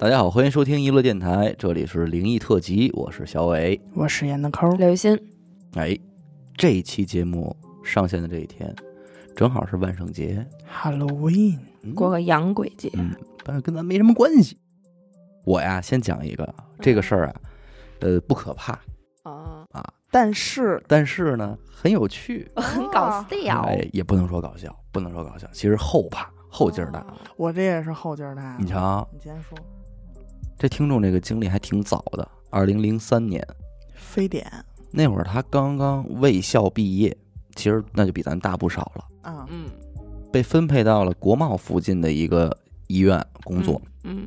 大家好，欢迎收听娱乐电台，这里是灵异特辑，我是小伟。我是闫的抠儿，刘雨欣，哎，这一期节目上线的这一天，正好是万圣节，Halloween，嗯。过个洋鬼节，嗯，但是跟咱没什么关系。我呀，先讲一个这个事儿啊，呃，不可怕。啊，啊，但是。但是呢，很有趣。很搞笑。哎，也不能说搞笑，不能说搞笑，其实后怕，后劲儿大。我这也是后劲儿大。你，瞧，你先说，这听众这个经历还挺早的，二零零三年。非典。那会儿，他刚刚卫校毕业，其实那就比咱大不少了。啊，嗯，被分配到了国贸附近的一个医院工作，嗯。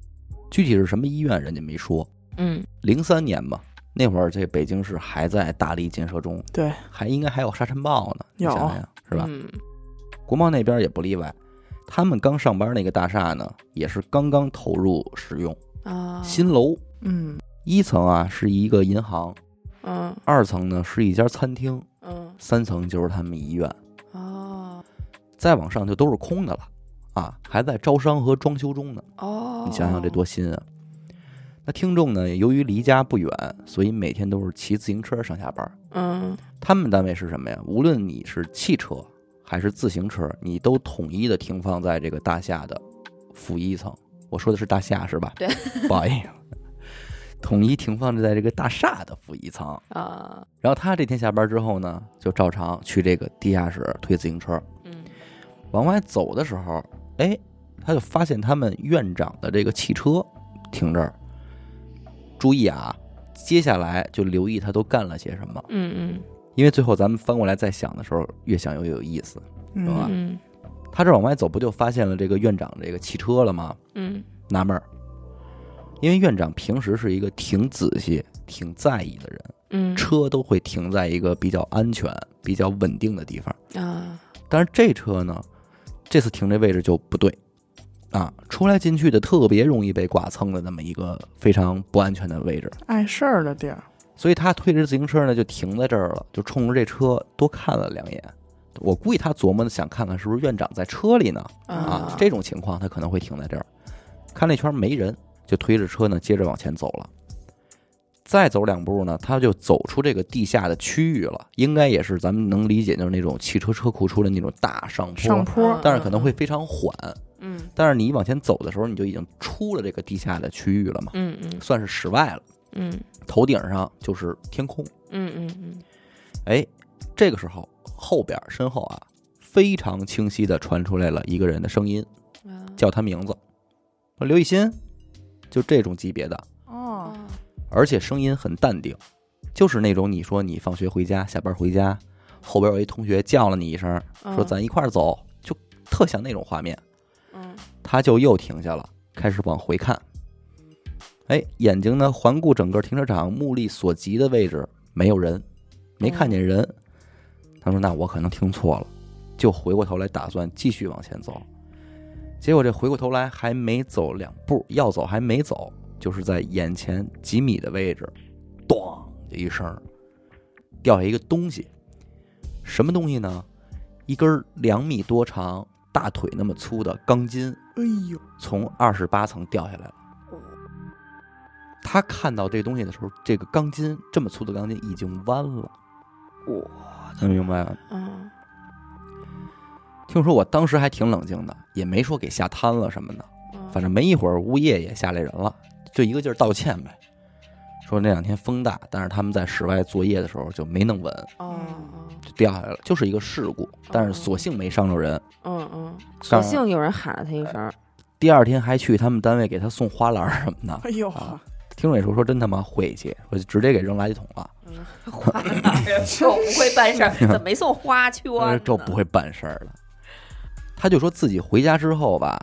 具体是什么医院人家没说。嗯。零三年吧，那会儿这北京市还在大力建设中，对，还应该还有沙尘暴呢，你有。想想是吧？嗯。国贸那边也不例外，他们刚上班那个大厦呢，也是刚刚投入使用，啊，新楼，嗯一层啊是一个银行，嗯二层呢是一家餐厅，嗯三层就是他们医院，哦再往上就都是空的了，啊，还在招商和装修中呢。哦，你想想这多新啊！那听众呢，由于离家不远，所以每天都是骑自行车上下班。嗯他们单位是什么呀？无论你是汽车还是自行车，你都统一的停放在这个大厦的负一层。我说的是大厦是吧？对，不好意思，统一停放在这个大厦的负一层。啊然后他这天下班之后呢，就照常去这个地下室推自行车。嗯往外走的时候，哎，他就发现他们院长的这个汽车停这儿。注意啊，接下来就留意他都干了些什么，嗯嗯因为最后咱们翻过来再想的时候，越想越有意思。是吧嗯他这往外走，不就发现了这个院长这个汽车了吗？嗯纳闷儿，因为院长平时是一个挺仔细、挺在意的人，嗯。车都会停在一个比较安全、比较稳定的地方。啊。但是这车呢，这次停这位置就不对，啊，出来进去的特别容易被剐蹭的那么一个非常不安全的位置，碍事儿的地儿，所以他推着自行车呢就停在这儿了，就冲着这车多看了两眼。我估计他琢磨的想看看是不是院长在车里呢，啊，这种情况他可能会停在这儿，看那圈没人，就推着车呢接着往前走了。再走两步呢，他就走出这个地下的区域了，应该也是咱们能理解，就是那种汽车车库出的那种大上坡，上坡，但是可能会非常缓。嗯但是你往前走的时候，你就已经出了这个地下的区域了嘛，嗯嗯算是室外了。嗯头顶上就是天空。嗯嗯嗯哎，这个时候后边身后啊，非常清晰的传出来了一个人的声音，嗯叫他名字，说刘雨欣，就这种级别的，哦，而且声音很淡定，就是那种你说你放学回家、下班回家，后边有一同学叫了你一声，说咱一块儿走，就特像那种画面。嗯他就又停下了，开始往回看。哎，眼睛呢环顾整个停车场，目力所及的位置没有人，没看见人。他说：“那我可能听错了。”就回过头来，打算继续往前走。结果这回过头来还没走两步，要走还没走，就是在眼前几米的位置，咣的一声，掉下一个东西。什么东西呢？一根两米多长、大腿那么粗的钢筋，哎呦，从二十八层掉下来了。他看到这东西的时候，这个钢筋这么粗的钢筋已经弯了。我能明白吗？嗯听说我当时还挺冷静的，也没说给吓瘫了什么的。反正没一会儿，物业也下来人了，就一个劲儿道歉呗，说那两天风大，但是他们在室外作业的时候就没弄稳，哦就掉下来了，就是一个事故，但是所幸没伤着人。嗯嗯，当然所幸有人喊了他一声，第二天还去他们单位给他送花篮什么的。哎呦，啊听众也说说真他妈晦气，我就直接给扔垃圾桶了。花哪儿 就不会办事儿，怎么没送花圈呢？这不会办事儿了。他就说自己回家之后吧，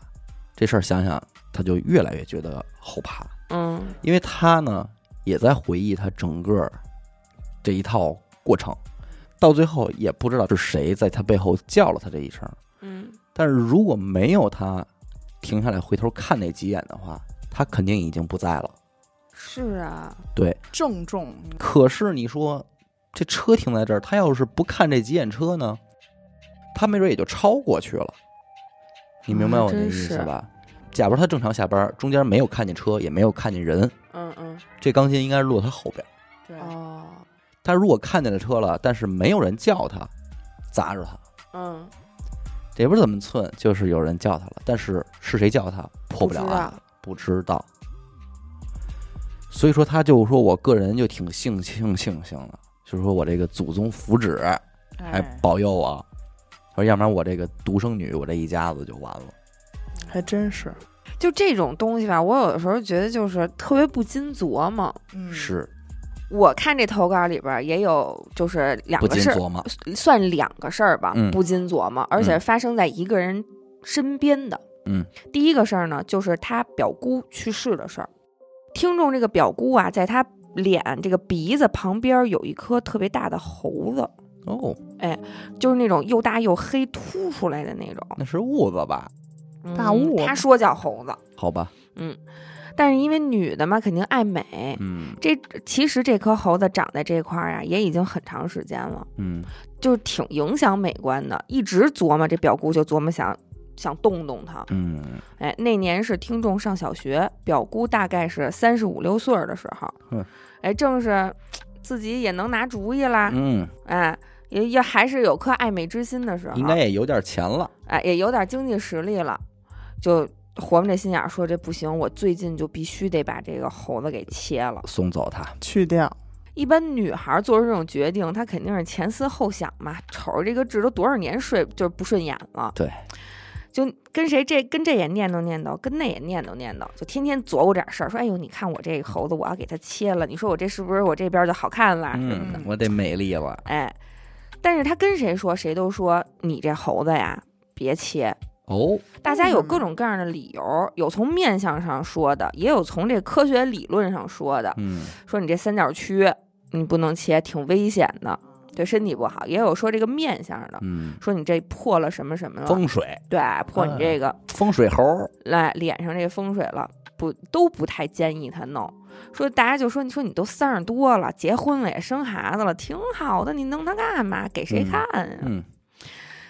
这事儿想想他就越来越觉得后怕，嗯因为他呢也在回忆他整个这一套过程，到最后也不知道是谁在他背后叫了他这一声。嗯但是如果没有他停下来回头看那几眼的话，他肯定已经不在了。是啊，对，郑重，可是你说这车停在这儿，他要是不看这几眼车呢，他没准也就超过去了。你明白我的意思吧？假如他正常下班，中间没有看见车，也没有看见人，嗯嗯，这钢筋应该是落他后边。对，哦，他如果看见了车了，但是没有人叫他，砸着他，嗯，也不是怎么寸，就是有人叫他了，但是是谁叫他破不了案，不知道。所以说，他就说我个人就挺庆幸庆幸的，就是说我这个祖宗福祉还哎，保佑我，说要不然我这个独生女，我这一家子就完了。还真是，就这种东西吧，我有的时候觉得就是特别不禁琢磨。嗯，是我看这投稿里边儿也有，就是两个事算两个事儿吧，嗯不禁琢磨，而且发生在一个人身边的。嗯，第一个事儿呢，就是他表姑去世的事儿。听众这个表姑啊，在他脸这个鼻子旁边有一颗特别大的猴子，哦，哎就是那种又大又黑凸出来的那种那是痦子吧？嗯大痦子他说叫猴子，好吧，嗯但是因为女的嘛，肯定爱美。嗯这其实这颗猴子长在这块儿啊，也已经很长时间了，嗯就是挺影响美观的。一直琢磨这表姑就琢磨想想动动它。嗯，哎，那年是听众上小学，表姑大概是三十五六岁儿的时候嗯，哎，正是自己也能拿主意啦，嗯，哎，也也还是有颗爱美之心的时候，应该也有点钱了。哎，也有点经济实力了，就活着这心眼儿说这不行，我最近就必须得把这个猴子给切了。送走它，去掉，一般女孩儿做出这种决定，她肯定是前思后想嘛，瞅着这个痣都多少年睡就是不顺眼了，对，就跟谁这跟这也念叨念叨，跟那也念叨念叨，就天天琢磨点事儿，说哎呦，你看我这个猴子，我要给它切了，你说我这是不是我这边就好看了什么的？嗯，我得美丽了。哎，但是他跟谁说，谁都说你这猴子呀，别切。哦，大家有各种各样的理由，有从面相上说的，也有从这科学理论上说的，嗯说你这三角区你不能切，挺危险的，对身体不好。也有说这个面相的，嗯，说你这破了什么什么了，风水，对，破你这个风水猴儿，来脸上这风水了，不都不太建议他弄。说大家就说，你说你都三十多了，结婚了也生孩子了，挺好的，你弄它干嘛？给谁嗯看啊？嗯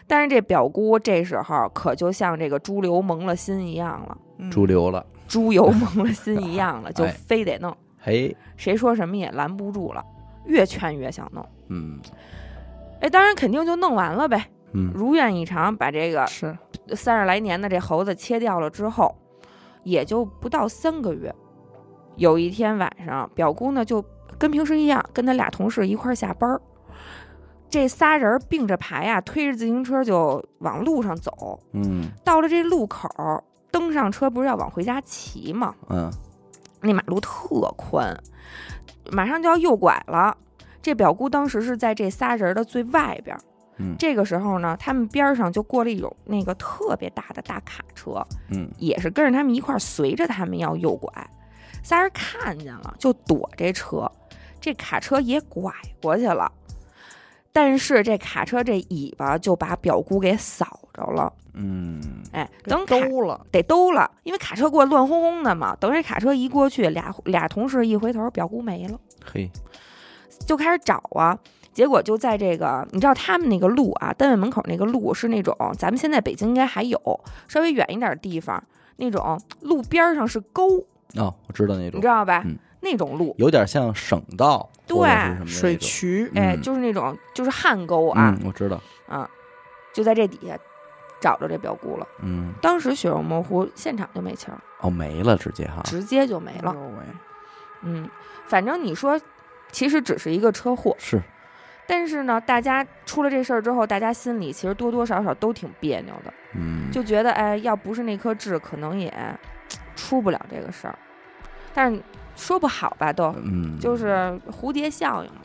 但是这表姑这时候可就像这个猪流蒙了心一样了，嗯猪流了，猪油蒙了心一样了，就哎非得弄，嘿，谁说什么也拦不住了，越劝越想弄。嗯哎，当然肯定就弄完了呗，嗯如愿以偿，把这个是三十来年的这猴子切掉了之后，也就不到三个月。有一天晚上，表姑呢就跟平时一样，跟他俩同事一块儿下班儿。这仨人并着排呀、推着自行车就往路上走。嗯到了这路口，登上车不是要往回家骑吗？嗯那马路特宽，马上就要右拐了。这表姑当时是在这仨人的最外边儿。嗯这个时候呢，他们边上就过了一种那个特别大的大卡车，嗯也是跟着他们一块儿随着他们要右拐。仨人看见了就躲这车，这卡车也拐过去了。但是这卡车这尾巴就把表姑给扫着了，嗯哎，等兜了，得兜了，因为卡车过来乱哄哄的嘛。等这卡车一过去，俩俩同事一回头，表姑没了，嘿，就开始找啊。结果就在这个，你知道他们那个路啊，单位门口那个路是那种，咱们现在北京应该还有，稍微远一点的地方，那种路边儿上是沟，哦，我知道那种你知，道吧？嗯。那种路，有点像省道，对水，渠，哎，嗯。就是那种就是旱沟啊，嗯，我知道，啊，就在这底下找着这表姑了。嗯，当时血肉模糊，现场就没气儿，哦，没了，直接哈，直接就没了。嗯，反正你说，其实只是一个车祸，是，但是呢，大家出了这事儿之后，大家心里其实多多少少都挺别扭的，嗯，就觉得哎，要不是那颗痣，可能也出不了这个事儿。但是说不好吧，都嗯，就是蝴蝶效应嘛，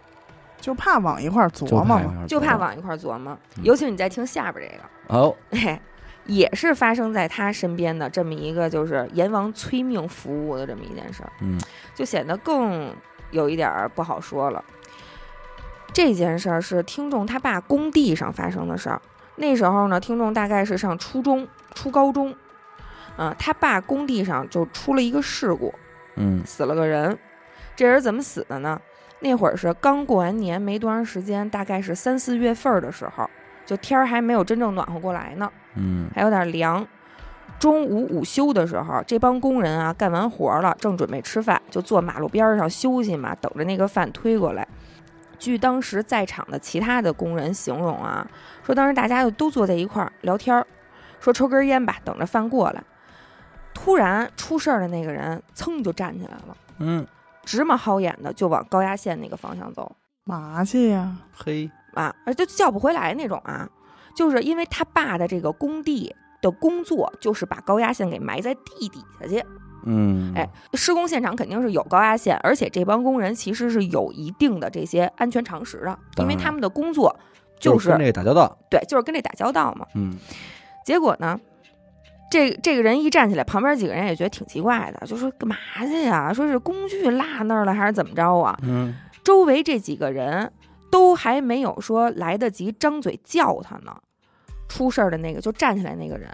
就怕往一块儿琢磨嘛，就怕往一块儿琢磨。嗯尤其你再听下边这个，哦，嘿，也是发生在他身边的这么一个就是阎王催命服务的这么一件事儿。嗯就显得更有一点儿不好说了。这件事儿是听众他爸工地上发生的事儿。那时候呢，听众大概是上初中、初高中，啊、他爸工地上就出了一个事故，嗯死了个人。这人怎么死的呢？那会儿是刚过完年没多长时间，大概是三四月份儿的时候，就天儿还没有真正暖和过来呢，嗯还有点凉。中午午休的时候，这帮工人啊干完活了，正准备吃饭，就坐马路边上休息嘛，等着那个饭推过来。据当时在场的其他的工人形容啊，说当时大家就都坐在一块儿聊天儿，说抽根烟吧，等着饭过来。突然出事儿的那个人噌就站起来了，嗯，直冒好眼的就往高压线那个方向走嘛去呀？嘿，啊，而就叫不回来那种啊，就是因为他爸的这个工地的工作就是把高压线给埋在地底下去。嗯，哎，施工现场肯定是有高压线，而且这帮工人其实是有一定的这些安全常识的，因为他们的工作就是就跟这个打交道，对，就是跟这打交道嘛。嗯结果呢，这这个人一站起来，旁边几个人也觉得挺奇怪的，就说干嘛去呀？说是工具落那儿了还是怎么着啊？嗯，周围这几个人都还没有说来得及张嘴叫他呢，出事儿的那个就站起来那个人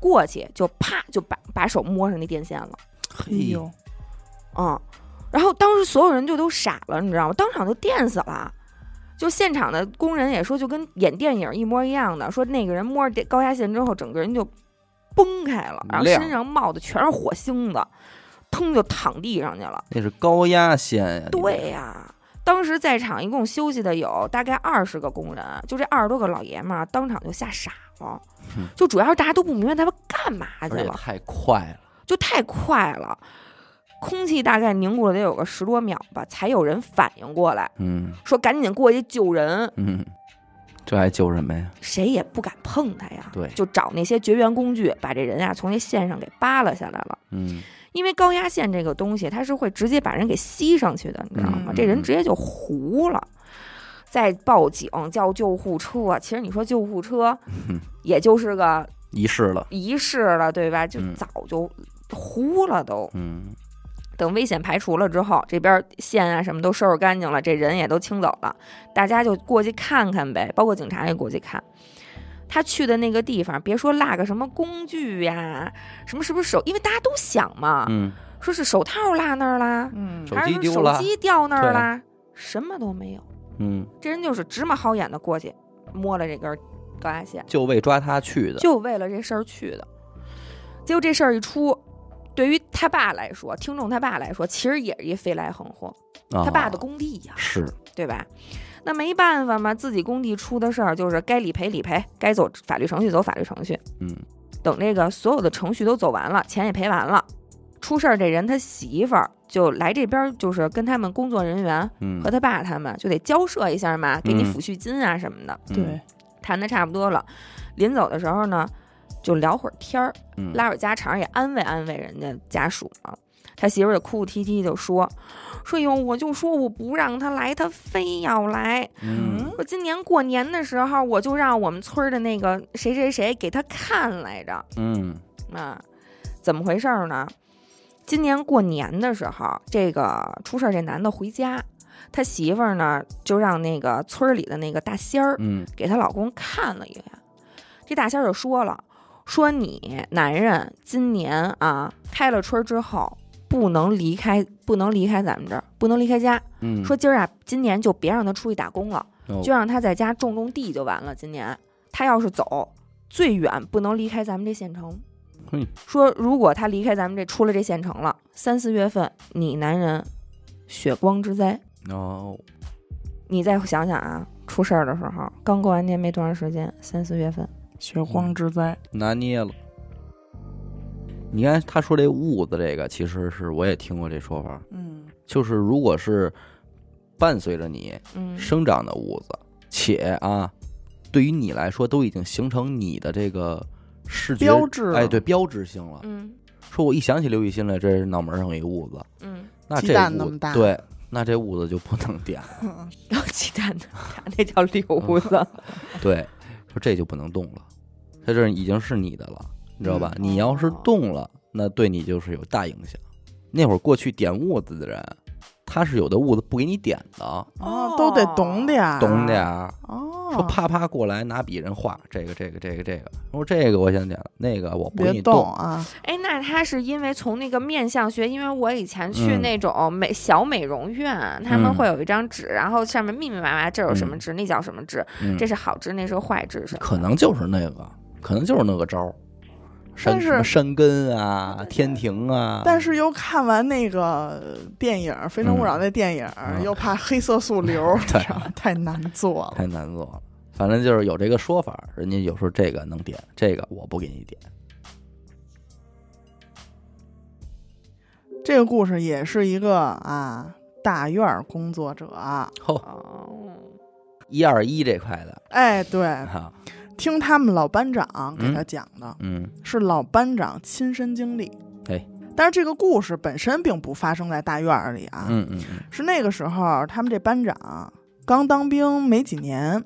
过去就啪就把把手摸上那电线了。哎嘿呦，嗯，然后当时所有人就都傻了，你知道吗？当场就电死了。就现场的工人也说，就跟演电影一模一样的，说那个人摸着电高压线之后，整个人就崩开了，然后身上冒的全是火星子，腾就躺地上去了。那是高压线呀，对呀、当时在场一共休息的有大概二十个工人，就这二十多个老爷们儿当场就吓傻了。嗯，就主要是大家都不明白他们干嘛去了，太快了，就太快了，空气大概凝固了得有个十多秒吧，才有人反应过来，嗯。说赶紧过去救人，嗯，这还救什么呀？谁也不敢碰他呀，对就找那些绝缘工具把这人啊从那线上给扒拉下来了。嗯，因为高压线这个东西，它是会直接把人给吸上去的，你知道吗？嗯这人直接就糊了。再报警叫救护车，其实你说救护车，也就是个仪式了，仪式了，对吧？就嗯早就糊了都。嗯等危险排除了之后，这边线啊什么都收拾干净了，这人也都清走了，大家就过去看看呗，包括警察也过去看。他去的那个地方，别说落个什么工具呀，什么是不是手？因为大家都想嘛，嗯，说是手套落那儿啦，嗯手还是说机丢了手机掉那儿啦，什么都没有。嗯，这人就是直冒好眼的过去摸了这根高压线，就为抓他去的，就为了这事儿去的。结果这事儿一出，对于他爸来说，听众他爸来说，其实也是一飞来横祸。他他爸的工地呀，是，对吧？那没办法嘛，自己工地出的事儿，就是该理赔理赔，该走法律程序走法律程序。嗯等这个所有的程序都走完了，钱也赔完了，出事儿这人他媳妇儿就来这边，就是跟他们工作人员嗯和他爸他们就得交涉一下嘛，给你嗯抚恤金啊什么的。嗯对，谈的差不多了，临走的时候呢，就聊会儿天儿，嗯拉会儿家常，也安慰安慰人家家属嘛。他媳妇儿就哭哭啼啼就说：“说哟，我就说我不让他来，他非要来。嗯说今年过年的时候，我就让我们村儿的那个谁谁谁给他看来着。嗯啊，怎么回事儿呢？今年过年的时候，这个出事儿这男的回家，他媳妇儿呢就让那个村儿里的那个大仙儿嗯给她老公看了一眼，这大仙儿就说了，说你男人今年啊开了春儿之后不能离开，不能离开咱们这儿，不能离开家。嗯，说今儿啊，今年就别让他出去打工了，哦就让他在家种种地就完了。今年他要是走最远，不能离开咱们这县城。嘿说如果他离开咱们这出了这县城了，三四月份你男人血光之灾。哦，你再想想啊，出事儿的时候刚过完年没多长时间，三四月份。血荒之灾，拿捏了。你看他说这痦子这个，其实是我也听过这说法，嗯，就是如果是伴随着你嗯，生长的痦子，且啊，对于你来说都已经形成你的这个视觉标志了哎，对，标志性了。嗯说我一想起刘雨欣来，这脑门上有一痦子，嗯，那这痦那么大对，那这痦子就不能点了。要 鸡蛋的，那叫瘤子。对，说这就不能动了，它这已经是你的了，你知道吧？嗯你要是哦。动了，那对你就是有大影响。那会儿过去点痦子的人，他是有的痦子不给你点的，哦，都得懂点儿，懂点儿。哦，说啪啪过来拿笔人画这个这个这个这个，说这个我想点，那个我不给别你动啊，哎，那他是因为从那个面相学，因为我以前去嗯。那种美小美容院，他们嗯。会有一张纸，然后上面密密麻麻，这有什么嗯。痣，那叫什么痣，嗯。这是好痣，那是坏痣，什么可能就是那个，可能就是那个招儿，什么山根啊、天庭啊，但是又看完那个电影《非诚勿扰》那电影，嗯又怕黑色素瘤，太难做了。太难做了。反正就是有这个说法，人家有时候这个能点，这个我不给你点。这个故事也是一个啊大院儿工作者，后哦，一二一这块的哎，对，哈，听他们老班长给他讲的，嗯，是老班长亲身经历。哎，但是这个故事本身并不发生在大院儿里啊，嗯嗯嗯，是那个时候他们这班长刚当兵没几年，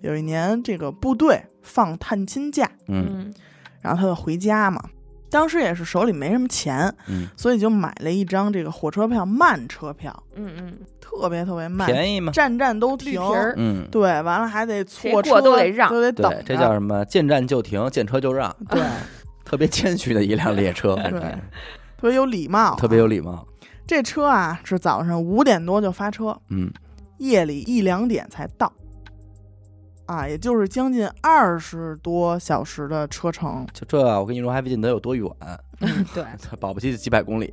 有一年这个部队放探亲假，嗯。嗯。然后他就回家嘛。当时也是手里没什么钱，嗯，所以就买了一张这个火车票慢车票，嗯嗯，特别特别慢，便宜嘛，站站都停。嗯，对，完了还得错谁车，过都得让都得等这叫什么？见站就停，见车就让，对，特别谦虚的一辆列车，对特别有礼貌，特别有。礼貌。这车啊是早上五点多就发车，嗯，夜里一两点才到，啊，也就是将近二十多小时的车程。就这，我跟你说还不见得有多远，对，保不齐几百公里。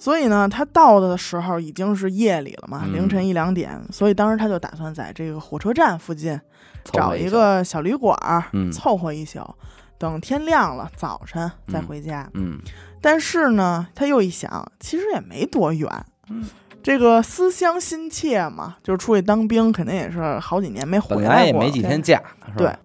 所以呢，他到的时候已经是夜里了嘛，嗯凌晨一两点。所以当时他就打算在这个火车站附近找一个小旅馆儿，嗯凑合一宿，等天亮了早晨再嗯回家。嗯但是呢，他又一想，其实也没多远。嗯这个思乡心切嘛，就是出去当兵，肯定也是好几年没回来过，本来也没几天假，是吧对，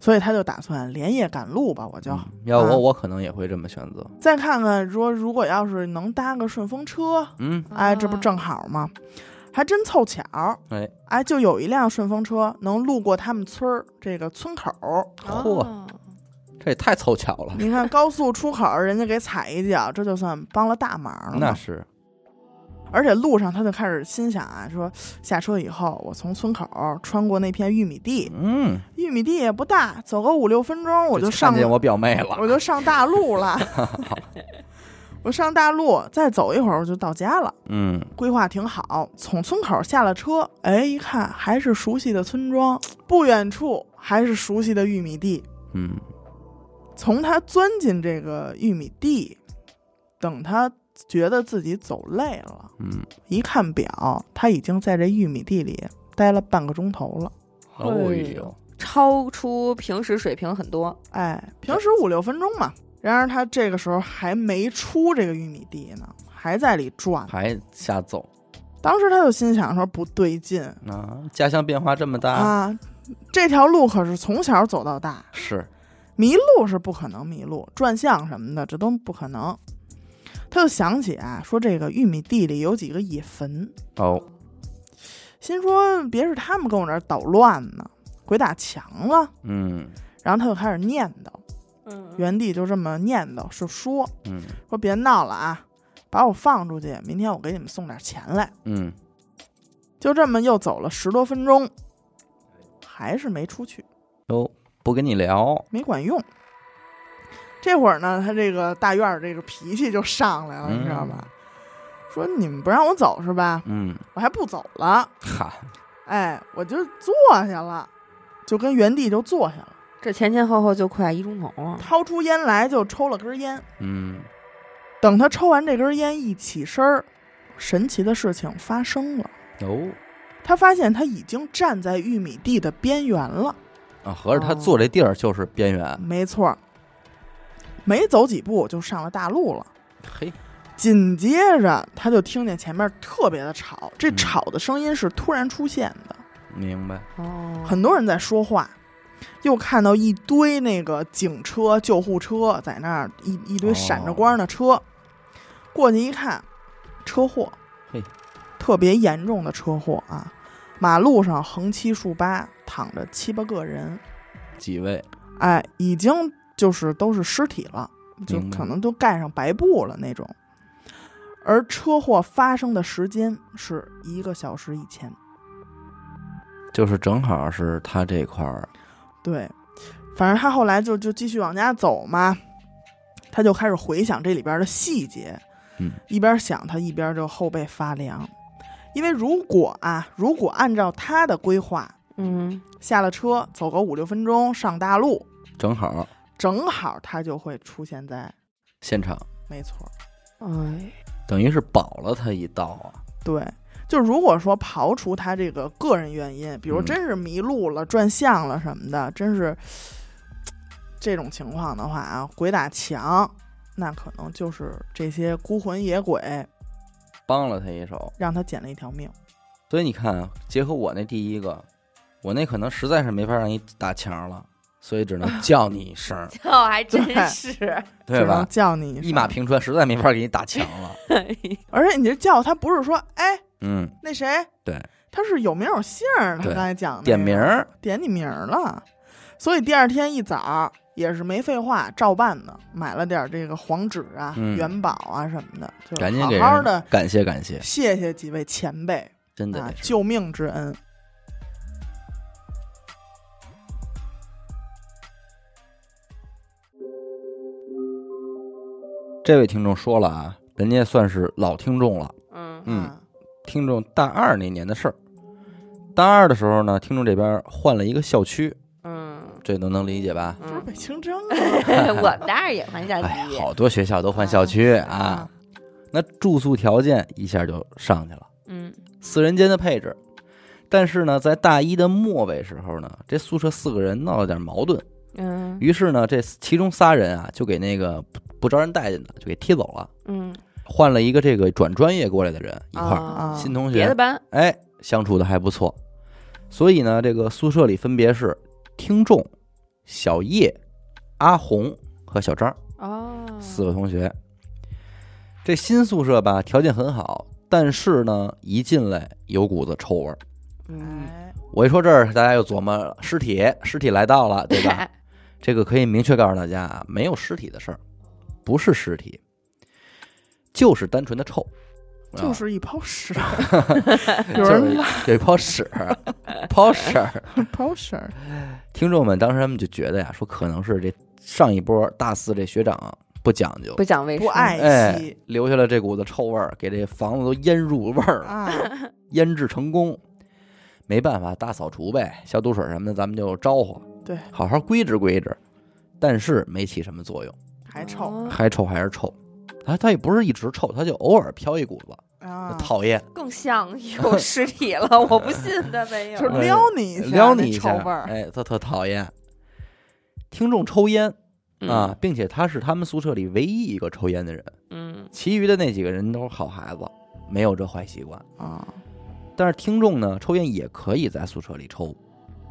所以他就打算连夜赶路吧，我就、嗯要我啊我可能也会这么选择。再看看说，如果要是能搭个顺风车，嗯，哎，这不正好吗？还真凑巧，哎，哎，就有一辆顺风车能路过他们村儿这个村口儿。嚯哦这也太凑巧了。你看高速出口儿，人家给踩一脚，这就算帮了大忙了。那是，而且路上他就开始心想啊，说下车以后，我从村口穿过那片玉米地，嗯，玉米地也不大，走个五六分钟我就看上见我表妹了。我就上大路了。我上大路，再走一会儿我就到家了。嗯，规划挺好，从村口下了车，哎，一看还是熟悉的村庄，不远处还是熟悉的玉米地。嗯，从他钻进这个玉米地，等他觉得自己走累了，嗯，一看表，他已经在这玉米地里待了半个钟头了。哦哎呦呦，超出平时水平很多。哎，平时五六分钟嘛。然而他这个时候还没出这个玉米地呢，还在里转。还瞎走当时他就心想说不对劲啊！家乡变化这么大，啊，这条路可是从小走到大，是，迷路是不可能迷路，转向什么的这都不可能。他就想起啊，说这个玉米地里有几个野坟，哦，心说别是他们跟我这儿捣乱呢，鬼打墙了。嗯然后他就开始念叨，嗯原地就这么念叨，是说嗯说别闹了啊，把我放出去，明天我给你们送点钱来。嗯，就这么又走了十多分钟，还是没出去，哦，不跟你聊，没管用。这会儿呢，他这个大院儿这个脾气就上来了，你知道吧？说你们不让我走是吧？嗯，我还不走了，哈，哎，我就坐下了，就跟原地就坐下了，这前前后后就快一钟头了。掏出烟来就抽了根烟。嗯，等他抽完这根烟一起身儿，神奇的事情发生了，哦，他发现他已经站在玉米地的边缘了。啊，合着他坐这地儿就是边缘，没错儿，没走几步就上了大路了。嘿，紧接着他就听见前面特别的吵，这嗯吵的声音是突然出现的，明白，哦，很多人在说话，又看到一堆那个警车、救护车在那儿，一一堆闪着光的车。过去一看，车祸，嘿，特别严重的车祸啊！马路上横七竖八躺着七八个人，几位，哎，已经就是都是尸体了，就可能都盖上白布了那种。而车祸发生的时间是一个小时以前。就是正好是他这块儿，对，反正他后来就就继续往家走嘛，他就开始回想这里边的细节，嗯，一边想他一边就后背发凉，因为如果啊，如果按照他的规划，嗯，下了车走个五六分钟上大路，正好，正好他就会出现在，现场没错，哎，等于是保了他一道啊。对。就如果说刨除他这个个人原因，比如嗯真是迷路了、转向了什么的，真是这种情况的话啊，鬼打墙，那可能就是这些孤魂野鬼帮了他一手，让他捡了一条命。所以你看啊，结合我那第一个，我那可能实在是没法让你打墙了，所以只能 叫你一声，这还真是，对只能吧？叫你一马。平川，实在没法给你打墙了。而且你这叫他不是说，哎，嗯，那谁，对，他是有名有姓儿。他对刚才讲的点名儿，点你名儿了，所以第二天一早也是没废话，照办的，买了点这个黄纸啊、嗯元宝啊什么的，就赶紧好好的感谢感谢，谢谢几位前辈啊真的得，是。救命之恩。这位听众说了啊，人家算是老听众了。嗯。嗯。啊，听众大二那年的事儿，大二的时候呢，听众这边换了一个校区，嗯。这都能理解吧？不是嗯，北清真啊，我们大二也换校哎，区，好多学校都换校区啊，那住宿条件一下就上去了，嗯。四人间的配置。但是呢，在大一的末尾时候呢，这宿舍四个人闹了点矛盾，嗯于是呢，这其中仨人啊，就给那个不不招人待见的就给踢走了，嗯，换了一个这个转专业过来的人一块儿，啊新同学别的，班，哎，相处的还不错。所以呢，这个宿舍里分别是听众、小叶、阿红和小张哦，四个同学。这新宿舍吧，条件很好，但是呢，一进来有股子臭味儿。嗯，哎，我一说这儿，大家又琢磨了，尸体，尸体来到了，对吧？这个可以明确告诉大家啊，没有尸体的事儿，不是尸体，就是单纯的臭，啊就是一泡屎，就是有人拉有一泡屎，泡屎儿。泡屎，听众们当时他们就觉得呀，说可能是这上一波大四这学长不讲究不，讲卫生，不爱哎惜，留下了这股子臭味儿，给这房子都腌入味儿了，啊，腌制成功。没办法，大扫除呗，消毒水什么的，咱们就招呼，对，好好规制规制。但是没起什么作用，还臭。哦。还臭还是臭。它它也不是一直臭，它就偶尔飘一股子，啊，讨厌，更像有尸体了，我不信他没有，就是撩你一下，撩你一下那臭味，儿，哎，他特讨厌。听众抽烟。嗯。啊，，并且他是他们宿舍里唯一一个抽烟的人，嗯。其余的那几个人都是好孩子，没有这坏习惯。啊，但是听众呢，抽烟也可以在宿舍里抽，嗯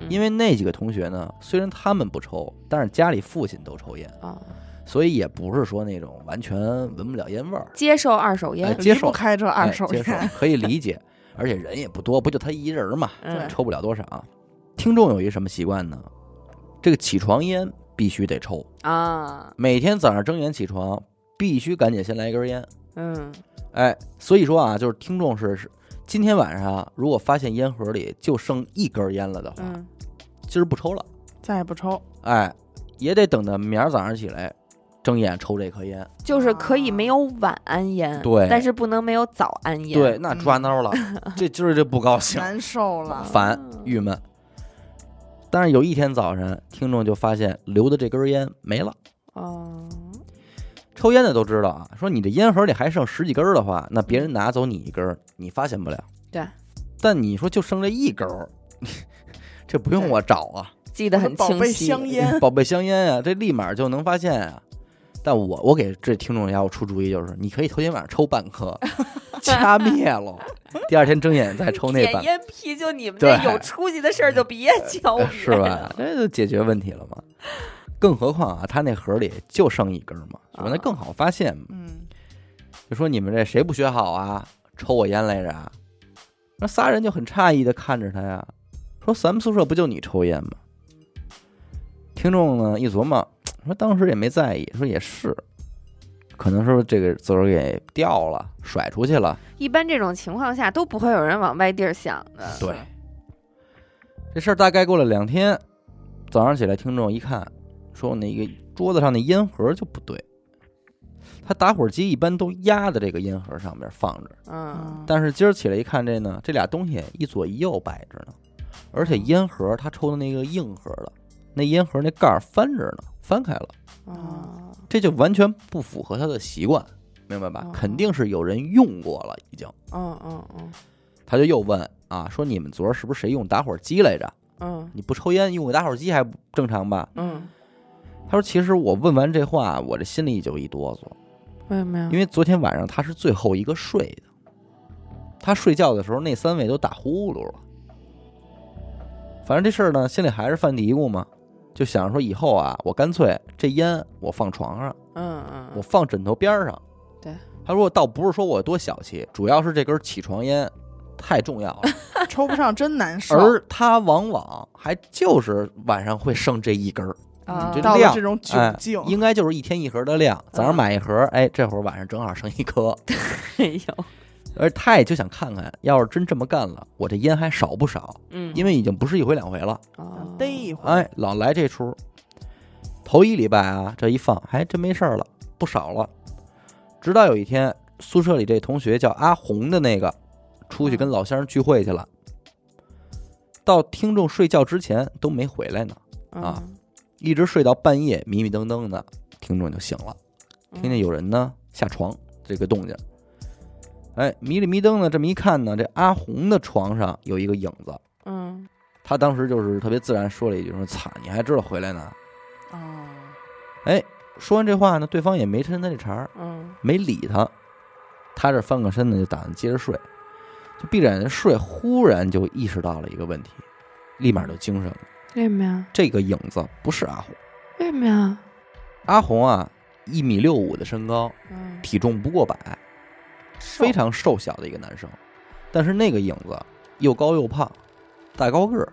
因为那几个同学呢，虽然他们不抽，但是家里父亲都抽烟，啊，所以也不是说那种完全闻不了烟味儿，接受二手烟。哎，接受开这二手哎接受烟，可以理解，而且人也不多，不就他一人嘛，嗯。抽不了多少。听众有一什么习惯呢？这个起床烟必须得抽，啊，每天早上睁眼起床必须赶紧先来一根烟。嗯。哎，所以说啊，就是听众是是，今天晚上如果发现烟盒里就剩一根烟了的话，嗯。今儿不抽了，再也不抽，哎，也得等到明儿早上起来睁眼抽这颗烟。就是可以没有晚安烟，对。但是不能没有早安烟，对，那抓挠了，这今儿就不高兴，难受了，烦郁闷。但是有一天早晨，听众就发现留的这根烟没了。哦，抽烟的都知道啊，说你这烟盒里还剩十几根儿的话，那别人拿走你一根儿，你发现不了。对。但你说就剩这一根儿，这不用我找啊，记得很宝贝清晰，香烟，宝贝香烟啊，这立马就能发现啊。但我我给这听众要出主意，就是你可以头天晚上抽半颗，掐灭了，第二天睁眼再抽那半，点烟屁就你们这有出息的事儿就别教别是吧？这就解决问题了嘛。更何况啊，他那盒里就剩一根嘛，是吧？那更好发现嘛。嗯，就说你们这谁不学好啊？抽我烟来着啊？那仨人就很诧异的看着他呀，说咱们宿舍不就你抽烟吗？听众呢一琢磨，说当时也没在意，说也是，可能是这个自个儿给掉了，甩出去了。一般这种情况下都不会有人往外地儿想的。对，这事儿大概过了两天，早上起来，听众一看，说那个桌子上那烟盒就不对，他打火机一般都压在这个烟盒上面放着。嗯，但是今儿起来一看，这呢，这俩东西一左一右摆着呢，而且烟盒他抽的那个硬盒的，那烟盒那盖儿翻着呢，翻开了，啊，这就完全不符合他的习惯，明白吧哦？肯定是有人用过了，已经。嗯嗯嗯他就又问啊，说你们昨儿是不是谁用打火机来着？嗯你不抽烟用个打火机还不正常吧？嗯，他说其实我问完这话，我这心里就一哆嗦，为什么呀？因为昨天晚上他是最后一个睡的，他睡觉的时候那三位都打呼噜了。反正这事儿呢，心里还是犯嘀咕嘛，就想说以后啊，我干脆这烟我放床上，嗯嗯，我放枕头边儿上。对，他说倒不是说我多小气，主要是这根起床烟太重要了，抽不上真难受。而他往往还就是晚上会剩这一根儿，啊这量到了这种窘应该就是一天一盒的量，早上嗯买一盒，哎，这会儿晚上正好剩一颗。哎呦，而他也就想看看，要是真这么干了，我这烟还少不少？嗯，因为已经不是一回两回了，啊逮一回，哎，老来这出。头一礼拜啊，这一放还真没事儿了，不少了。直到有一天，宿舍里这同学叫阿红的那个，出去跟老乡聚会去了，到听众睡觉之前都没回来呢，啊嗯一直睡到半夜，迷迷瞪瞪的，听众就醒了。听见有人呢下床，这个动静。哎，迷里迷瞪的这么一看呢，这阿红的床上有一个影子。嗯他当时就是特别自然说了一句：“说操，你还知道回来呢哦，？”哎，说完这话呢，对方也没抻他这茬儿，嗯没理他。他这翻个身呢，就打算接着睡，就闭着眼睛睡，忽然就意识到了一个问题，立马就精神了。为什么呀？这个影子不是阿红，为什么呀？阿红啊，一米六五的身高，嗯，体重不过百，非常瘦小的一个男生，但是那个影子又高又胖，大高个儿，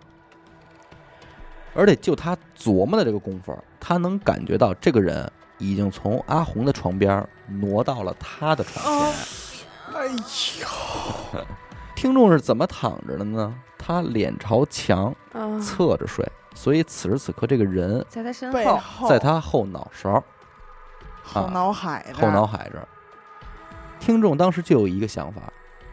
而且就他琢磨的这个功夫，他能感觉到这个人已经从阿红的床边挪到了他的床哦前。哎呦，听众是怎么躺着的呢？他脸朝墙，嗯，侧着睡，所以此时此刻这个人在他身后，背后。在他后脑勺、后脑海这儿后脑海这儿。听众当时就有一个想法，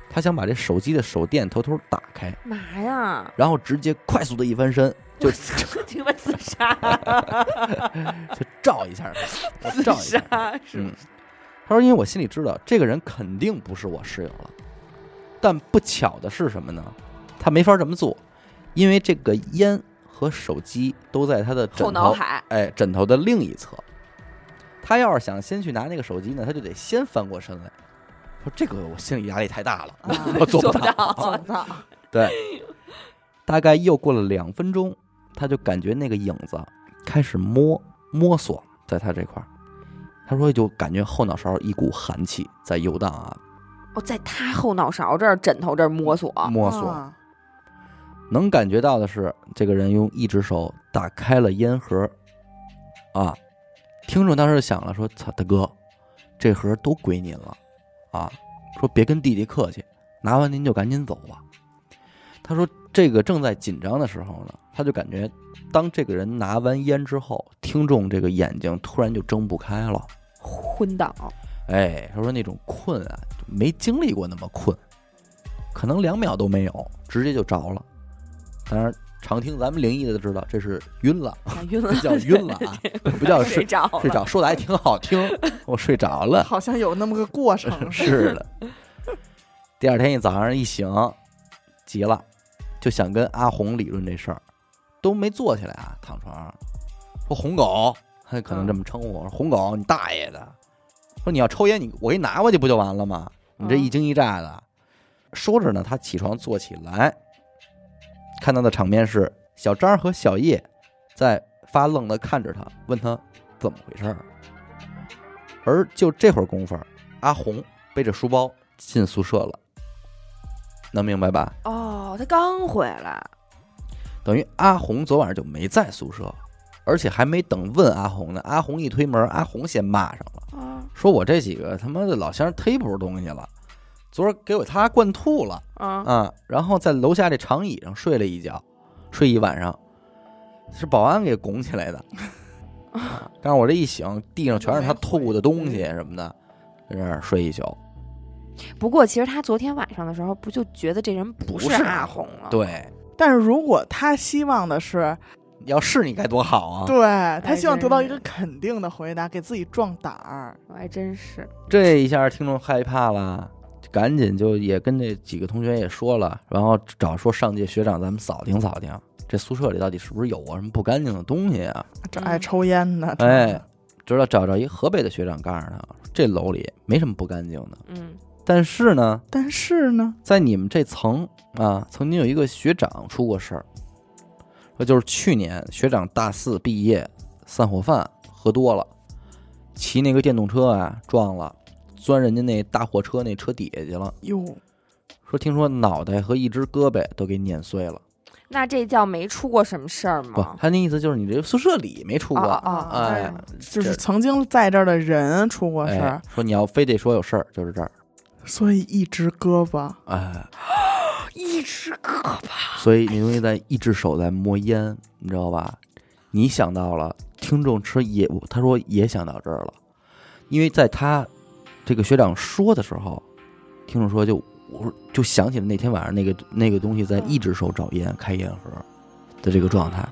他想把这手机的手电偷偷打开，嘛呀？然后直接快速的一翻身，就 他妈自杀，就照一下他，自照一下。杀是？嗯，他说：“因为我心里知道这个人肯定不是我室友了，但不巧的是什么呢？他没法这么做，因为这个烟和手机都在他的后枕头，脑海，哎，枕头的另一侧。他要是想先去拿那个手机呢，他就得先翻过身来。说这个我心理压力太大了，啊我做不到。到做不到，对，大概又过了两分钟，他就感觉那个影子开始摸摸索在他这块儿。他说就感觉后脑勺一股寒气在游荡啊，哦，在他后脑勺这儿、枕头这儿摸索，摸索。啊能感觉到的是，这个人用一只手打开了烟盒，啊，听众当时想了，说：“操，大哥，这盒都归您了，啊，说别跟弟弟客气，拿完您就赶紧走吧。”他说：“这个正在紧张的时候呢，他就感觉，当这个人拿完烟之后，听众这个眼睛突然就睁不开了，昏倒，哎，他说那种困啊，没经历过那么困，可能两秒都没有，直接就着了。当然，常听咱们灵异的都知道，这是晕了，啊晕了，叫晕了啊，不叫睡 睡着了，睡着，说的还挺好听，我睡着了。好像有那么个过程是的。第二天一早上一醒，急了，就想跟阿红理论这事儿，都没坐起来啊，躺床上，说红狗，他可能这么称呼我，说红狗，你大爷的！说你要抽烟，你我给你拿过去不就完了吗？你这一惊一乍的。说着呢，他起床坐起来，看到的场面是小张和小叶在发愣的看着他，问他怎么回事儿。而就这会儿功夫，阿红背着书包进宿舍了，能明白吧？哦，他刚回来，等于阿红昨晚上就没在宿舍，而且还没等问阿红呢，阿红一推门，阿红先骂上了，啊说我这几个他妈的老乡忒不是东西了，昨儿给我他灌吐了啊啊，然后在楼下这长椅上睡了一觉，睡一晚上，是保安给拱起来的。啊但是我这一醒，地上全是他吐的东西什么的，在这儿睡一宿。不过其实他昨天晚上的时候，不就觉得这人不不是阿红了？，对，但是如果他希望的是要是你该多好啊！对他希望得到一个肯定的回答，给自己壮胆儿。我还真是，这一下听众害怕了，赶紧就也跟这几个同学也说了，然后找说上届学长咱们扫听扫听，这宿舍里到底是不是有啊什么不干净的东西啊？这爱抽烟的，哎，直到找着一河北的学长告诉他，这楼里没什么不干净的，嗯。但是呢，但是呢，在你们这层啊，曾经有一个学长出过事儿，说就是去年学长大四毕业，散伙饭喝多了，骑那个电动车啊撞了，钻人家那大货车那车底下去了。哟，说听说脑袋和一只胳膊都给碾碎了。那这叫没出过什么事儿吗不，？他那意思就是你这宿舍里没出过，啊哦哦哎，就是曾经在这儿的人出过事哎儿，，说你要非得说有事儿，就是这儿，所以一只胳膊，哎，一只胳膊，所以你容易在一只手在摸烟，你知道吧？你想到了，听众吃也，他说也想到这儿了，因为在他这个学长说的时候，听众说就我就想起了那天晚上那个那个东西在一只手找烟开烟盒的这个状态，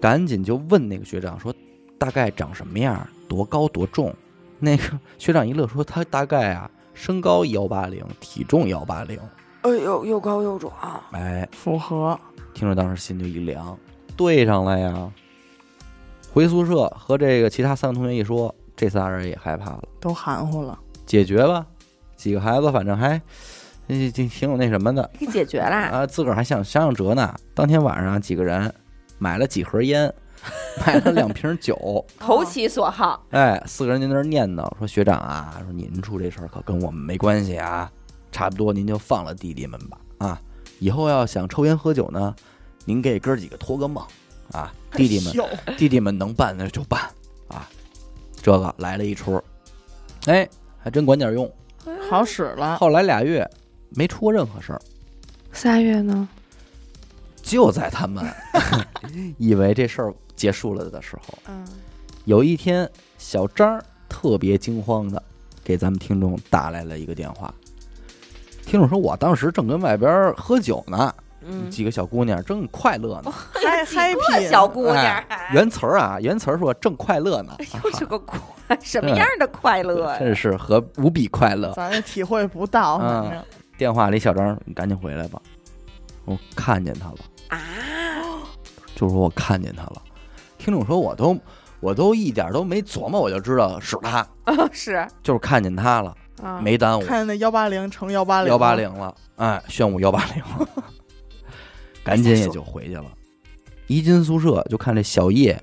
赶紧就问那个学长说大概长什么样，多高多重？那个学长一乐说他大概啊身高幺八零，体重幺八零，哎呦，又高又壮，哎。符合听着当时心就一凉，对上了呀。回宿舍和这个其他三个同学一说，这仨人也害怕了，都含糊了。解决吧。几个孩子反正还挺挺挺有那什么的给解决啦。啊，自个儿还想想想辙呢。当天晚上几个人买了几盒烟，买了两瓶酒，投其所好，哎，四个人就在那儿念叨说：“学长啊，说您出这事儿可跟我们没关系啊，差不多您就放了弟弟们吧啊，以后要想抽烟喝酒呢，您给哥几个托个梦啊，弟弟们弟弟们能办那就办啊，这个来了一出，哎，还真管点用。好使了，后来俩月没出过任何事儿，仨月呢？就在他们 以为这事儿结束了的时候，嗯，有一天小张儿特别惊慌的给咱们听众打来了一个电话。听众说：“我当时正跟外边喝酒呢，嗯，几个小姑娘正快乐呢。嗨 嗨皮小姑娘原词儿啊，原词儿说正快乐呢，又是个快，什么样的快乐呀？真是和无比快乐。咱也体会不到，嗯。反正。电话里小张，你赶紧回来吧，我看见他了，啊，就是说我看见他了。听众说我都我都一点都没琢磨，我就知道是他，哦是。就是看见他了，啊，没耽误。看见那幺八零乘幺八零，幺八零了，哎，炫舞幺八零了，赶紧也就回去了。一进宿舍就看这小叶，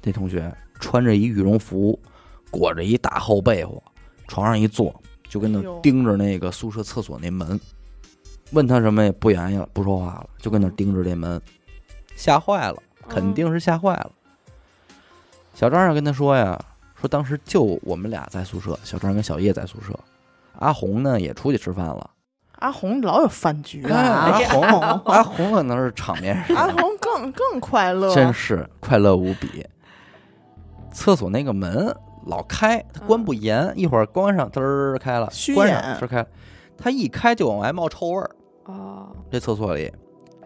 这同学穿着一羽绒服，裹着一大厚被窝，床上一坐，就跟那盯着那个宿舍厕所那门，问他什么也不言语了，不说话了，就跟那盯着这门，吓坏了，肯定是吓坏了。小张要跟他说呀，说当时就我们俩在宿舍，小张跟小叶在宿舍，阿红呢也出去吃饭了。阿红老有饭局啊，哎阿阿红，阿红可能是场面上，阿红更更快乐，真是快乐无比。厕所那个门老开，它关不严，一会儿关上，嘚儿开了，关上掩嘚儿开了，它一开就往外冒臭味儿。哦，这厕所里，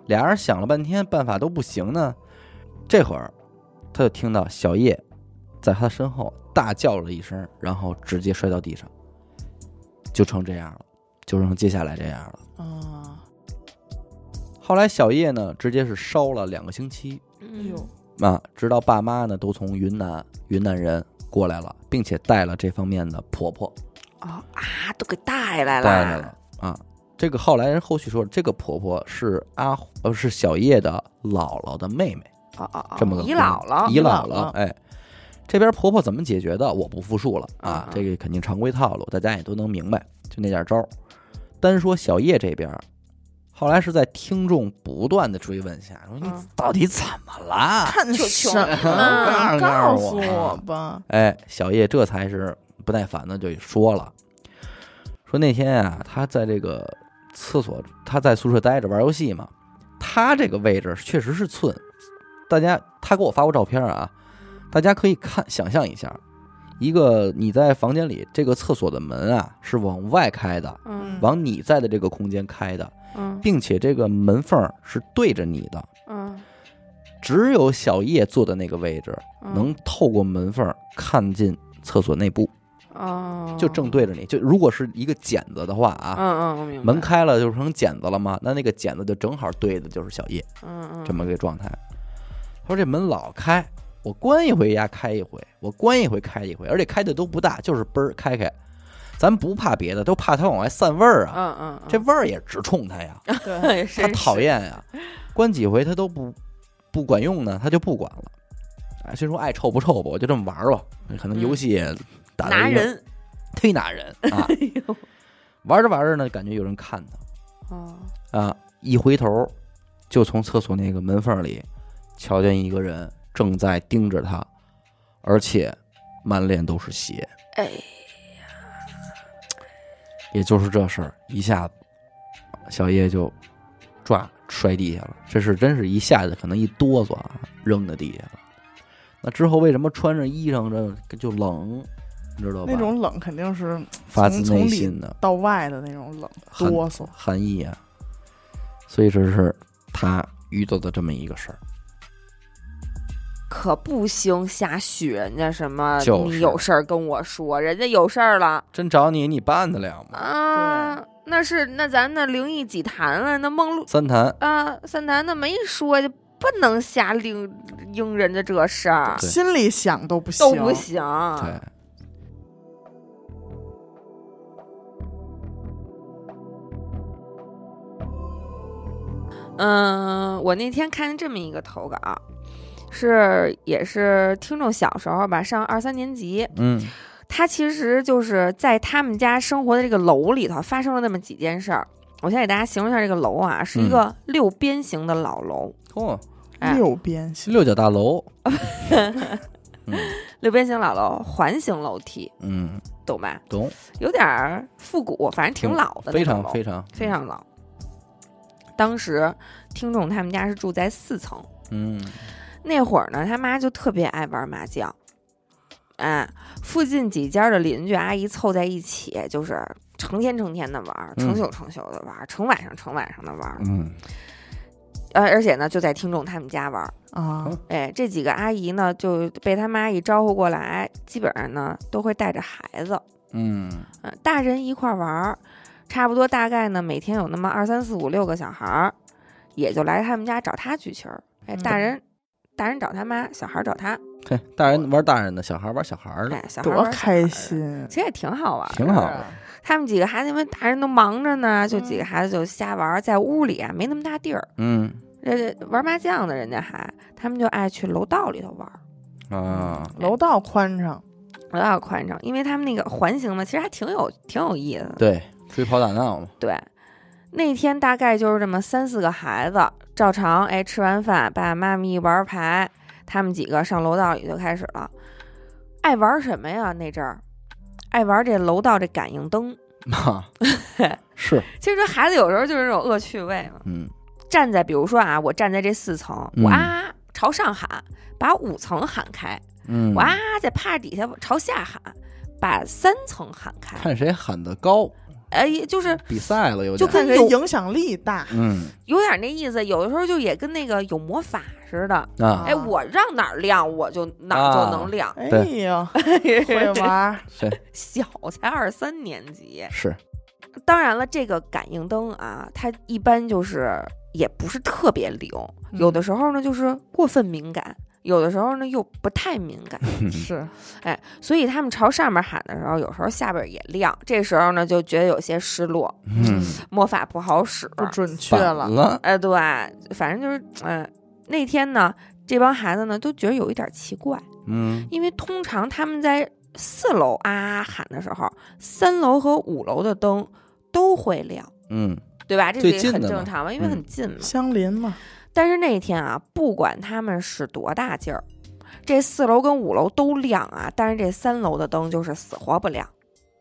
俩人想了半天，办法都不行呢。这会儿，他就听到小叶在他身后大叫了一声，然后直接摔到地上，就成这样了，就成接下来这样了。啊，后来小叶呢，直接是烧了两个星期，哎嗯呦，啊，直到爸妈呢都从云南云南人过来了，并且带了这方面的婆婆。哦啊，都给带来了，带来了啊。这个后来人后续说，这个婆婆是阿呃是小叶的姥姥的妹妹，哦哦哦，这么个姨姥姥，姨姥姥姥哎，这边婆婆怎么解决的，我不复述了啊啊，这个肯定常规套路，大家也都能明白，就那点招儿。单说小叶这边，后来是在听众不断的追问下，说你嗯到底怎么了？看就什穷么？告诉我诉我吧，哎，小叶这才是不耐烦的就说了，说那天啊，他在这个厕所，他在宿舍待着玩游戏嘛，他这个位置确实是寸，大家他给我发过照片啊，大家可以看想象一下，一个你在房间里这个厕所的门啊是往外开的，嗯往你在的这个空间开的，嗯并且这个门缝是对着你的，嗯只有小叶坐的那个位置嗯能透过门缝看进厕所内部，哦，就正对着你。就如果是一个剪子的话啊，嗯嗯，门，开了就成剪子了吗？那那个剪子就正好对的就是小叶嗯嗯，这么个状态。他说这门老开，我关一回呀开一回，我关一回开一回，而且开的都不大，就是嘣儿开开。咱不怕别的，都怕它往外散味儿啊。嗯嗯，嗯这味儿也直冲它呀，对，是他讨，厌呀。关几回它都不不管用呢，它就不管了。哎，所以说爱臭不臭吧，我就这么玩吧。可能游戏也打拿人，忒拿人 啊。玩着玩着呢，感觉有人看他。哦，啊，一回头就从厕所那个门缝里瞧见一个人正在盯着他，而且满脸都是血。哎呀，也就是这事儿，一下子小叶就抓摔地下了。这是真是一下子可能一哆嗦啊，扔在地下了。那之后为什么穿着衣裳这就冷，你知道吧？那种冷肯定是发自内心的到外的那种冷，哆嗦。寒意啊。所以这是他遇到的这么一个事儿。可不兴瞎许人家什么，就是。你有事儿跟我说，人家有事儿了。真找你，你办得了吗？啊，那是那咱那灵异几坛了，那梦露三坛啊三坛那没说就不能瞎应应人家这事儿，心里想都不行，都不行，对，嗯，我那天看见这么一个投稿，是也是听众小时候吧，上二三年级，嗯。他其实就是在他们家生活的这个楼里头发生了那么几件事儿。我先给大家形容一下这个楼啊，是一个六边形的老楼，哦，哎。六边形，六角大楼，嗯。六边形老楼，环形楼梯，嗯，懂吧？懂，有点儿复古，反正挺挺老的那非常非常非常老。当时听众他们家是住在四层，嗯那会儿呢，他妈就特别爱玩麻将，哎，附近几家的邻居阿姨凑在一起，就是成天成天的玩成宿成宿的玩儿，成晚上成晚上的玩儿，嗯呃，而且呢，就在听众他们家玩儿。啊，哎，这几个阿姨呢，就被他妈一招呼过来，基本上呢都会带着孩子，嗯呃、大人一块儿玩儿，差不多大概呢每天有那么二三四五六个小孩儿，也就来他们家找他聚群儿。哎，大嗯人，大人找他妈，小孩儿找他，嘿，大人玩大人的，小孩玩小孩的，哎，小孩儿多开的。心！其实也挺好玩儿，挺好的。他们几个孩子，因为大人都忙着呢，就几个嗯孩子就瞎玩儿，在屋里啊没那么大地儿，嗯这玩麻将的人家还，他们就爱去楼道里头玩儿，啊，楼道宽敞，楼道宽敞，因为他们那个环形嘛，其实还挺有挺有意思的。对，追跑打闹嘛，对，那天大概就是这么三四个孩子，照常哎吃完饭，爸爸妈妈一玩牌，他们几个上楼道里就开始了，爱玩什么呀？那阵儿爱玩这楼道这感应灯。嘛，是，其实这孩子有时候就是这种恶趣味嘛。嗯站在比如说啊，我站在这四层，嗯我啊朝上喊，把五层喊开；嗯我，啊在趴底下朝下喊，把三层喊开。看谁喊得高，哎，也就是比赛了有，就看谁影响力大。嗯有点那意思，有的时候就也跟那个有魔法似的。啊，哎，我让哪儿亮，我就哪儿就能亮。哎对呀，会玩儿，小才二三年级，是，当然了，这个感应灯啊，它一般就是也不是特别灵，嗯有的时候呢就是过分敏感，有的时候呢又不太敏感。是哎，所以他们朝上面喊的时候，有时候下边也亮，这时候呢就觉得有些失落，嗯，魔法不好使。不准确了。了，哎，对，反正就是，嗯、那天呢，这帮孩子呢都觉得有一点奇怪，嗯因为通常他们在四楼啊啊喊的时候，三楼和五楼的灯都会亮，嗯对吧？这个也很正常嘛，因为嗯很近嘛。相邻嘛，但是那天啊，不管他们使多大劲儿，这四楼跟五楼都亮啊，但是这三楼的灯就是死活不亮。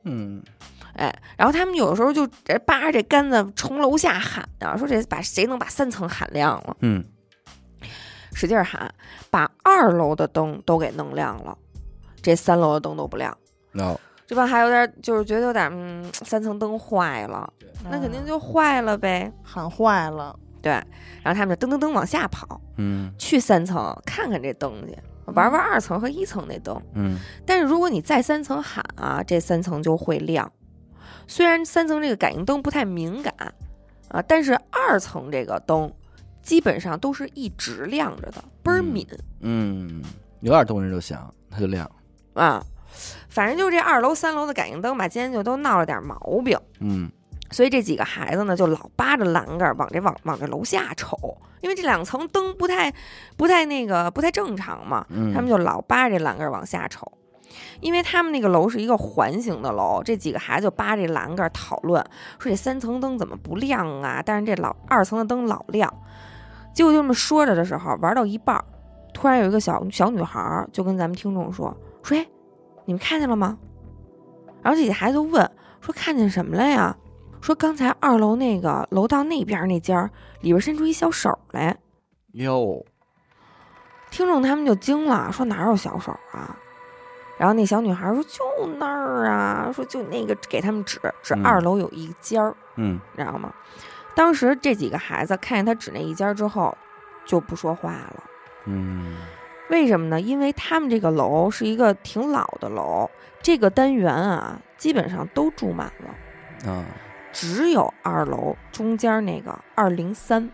嗯哎，然后他们有的时候就这扒着这杆子冲楼下喊啊，说这把谁能把三层喊亮了，嗯使劲儿喊，把二楼的灯都给弄亮了，这三楼的灯都不亮。哦，这帮还有点就是觉得有点嗯，三层灯坏了，那肯定就坏了呗。喊坏了，对，然后他们就噔噔噔往下跑，嗯去三层看看这灯去，玩玩二层和一层那灯。嗯但是如果你在三层喊啊，这三层就会亮。虽然三层这个感应灯不太敏感啊，但是二层这个灯基本上都是一直亮着的，倍儿嗯敏、嗯，有点动静就响，它就亮。啊。反正就这二楼、三楼的感应灯吧，今天就都闹了点毛病。嗯所以这几个孩子呢，就老扒着栏杆儿往这往往这楼下瞅，因为这两层灯不太不太那个不太正常嘛，嗯，他们就老扒着这栏杆儿往下瞅。因为他们那个楼是一个环形的楼，这几个孩子就扒这栏杆儿讨论，说这三层灯怎么不亮啊？但是这老二层的灯老亮。结果就这么说着的时候，玩到一半儿，突然有一个小小女孩儿就跟咱们听众说：“说哎，你们看见了吗？”然后这几个孩子就问说：“看见什么了呀？”说刚才二楼那个楼道那边那间儿里边伸出一小手来，哟，听众他们就惊了，说哪有小手啊？然后那小女孩说就那儿啊，说就那个给他们指指嗯二楼有一间儿，嗯你知道吗？当时这几个孩子看见他指那一间儿之后，就不说话了。嗯为什么呢？因为他们这个楼是一个挺老的楼，这个单元啊基本上都住满了，啊，只有二楼中间那个二零三，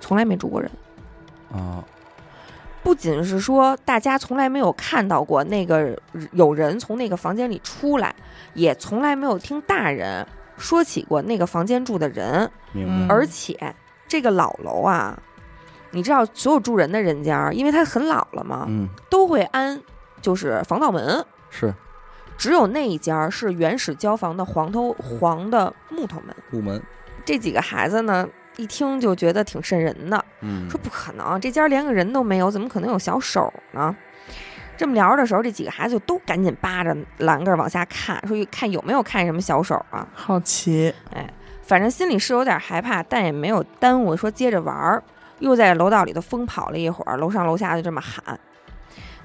从来没住过人。啊，不仅是说大家从来没有看到过那个有人从那个房间里出来，也从来没有听大人说起过那个房间住的人，明嗯。白。而且这个老楼啊，你知道所有住人的人家，因为它很老了嘛，嗯，都会安就是防盗门，是只有那一家是原始交房的黄头黄的木头门。木门。这几个孩子呢，一听就觉得挺瘆人的，嗯，说不可能，这家连个人都没有，怎么可能有小手呢？这么聊着的时候，这几个孩子就都赶紧扒着栏杆往下看，说看有没有看什么小手啊。好奇，哎反正心里是有点害怕，但也没有耽误，说接着玩儿。又在楼道里头疯跑了一会儿，楼上楼下就这么喊。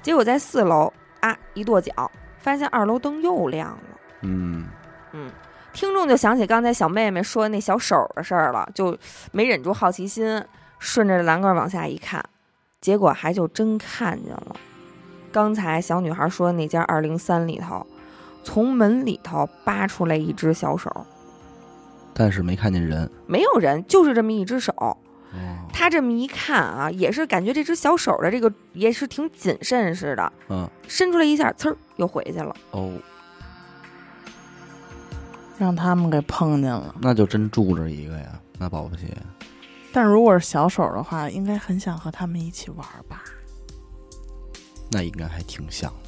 结果在四楼啊一跺脚，发现二楼灯又亮了。嗯嗯，听众就想起刚才小妹妹说那小手的事儿了，就没忍住好奇心，顺着栏杆往下一看，结果还就真看见了。刚才小女孩说那家二零三里头，从门里头扒出来一只小手，但是没看见人。没有人，就是这么一只手。哦，他这么一看啊，也是感觉这只小手的这个也是挺谨慎似的，嗯伸出来一下，呲儿又回去了。哦，让他们给碰见了。那就真住着一个呀，那保不齐。但如果是小手的话，应该很想和他们一起玩吧？那应该还挺想的。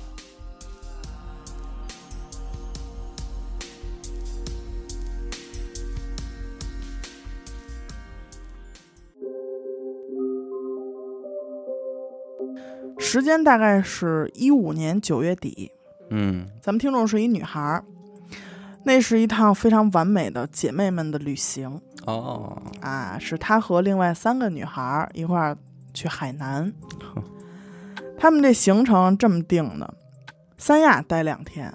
时间大概是一五年九月底，嗯。咱们听众是一女孩儿，那是一趟非常完美的姐妹们的旅行。哦，啊，是她和另外三个女孩儿一块儿去海南。他们这行程这么定的：三亚待两天，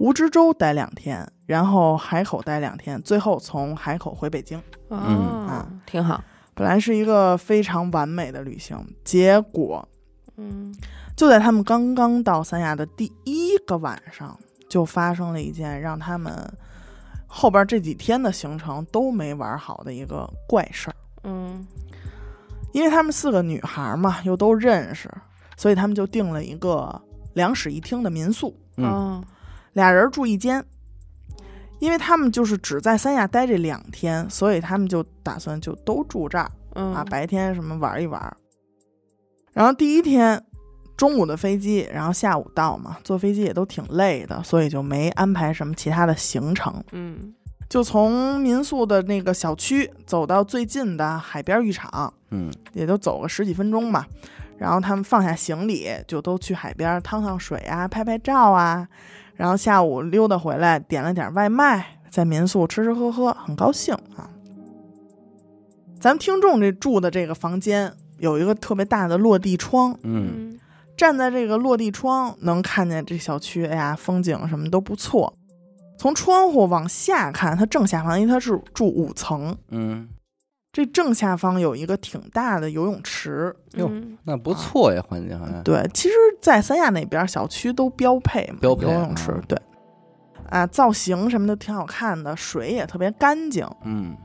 蜈支洲待两天，然后海口待两天，最后从海口回北京。嗯。哦，挺好。本来是一个非常完美的旅行，结果嗯就在他们刚刚到三亚的第一个晚上，就发生了一件让他们后边这几天的行程都没玩好的一个怪事儿。嗯因为他们四个女孩嘛，又都认识，所以他们就订了一个两室一厅的民宿，嗯哦俩人住一间。因为他们就是只在三亚待这两天，所以他们就打算就都住这儿。嗯啊，白天什么玩一玩。然后第一天中午的飞机，然后下午到嘛，坐飞机也都挺累的，所以就没安排什么其他的行程，嗯就从民宿的那个小区走到最近的海边浴场，嗯也就走个十几分钟吧。然后他们放下行李，就都去海边趟趟水啊，拍拍照啊。然后下午溜达回来，点了点外卖，在民宿吃吃喝喝，很高兴啊。咱们听众这住的这个房间有一个特别大的落地窗，嗯。嗯站在这个落地窗能看见这小区，哎呀，风景什么都不错。从窗户往下看，它正下方，因为它是住五层，嗯。这正下方有一个挺大的游泳池。哟嗯。那不错呀，环境好像。对，其实，在三亚那边小区都标配嘛，标配游泳池嗯。对，啊，造型什么的挺好看的，水也特别干净。嗯。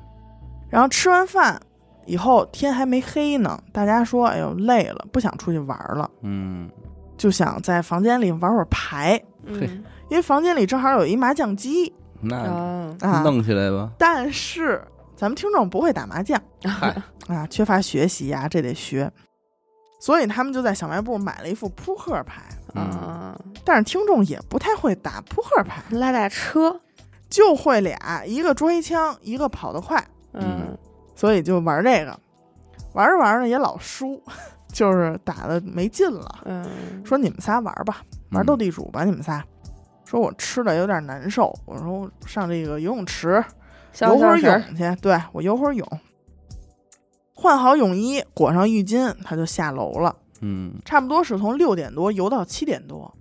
然后吃完饭以后，天还没黑呢，大家说：“哎呦，累了，不想出去玩了，嗯就想在房间里玩会儿牌。嗯因为房间里正好有一麻将机那。弄起来吧，但是咱们听众不会打麻将嗨，啊，缺乏学习呀、这得学。所以他们就在小卖部买了一副扑克牌，嗯，但是听众也不太会打扑克牌，拉大车，就会俩，一个捉一枪，一个跑得快，嗯所以就玩这个，玩着玩着也老输，就是打的没劲了。嗯，说你们仨玩吧，玩斗地主吧，你们仨。说我吃的有点难受，我说我上这个游泳池游会儿泳去，对我游会儿泳，换好泳衣，裹上浴巾，他就下楼了。嗯差不多是从六点多游到七点多，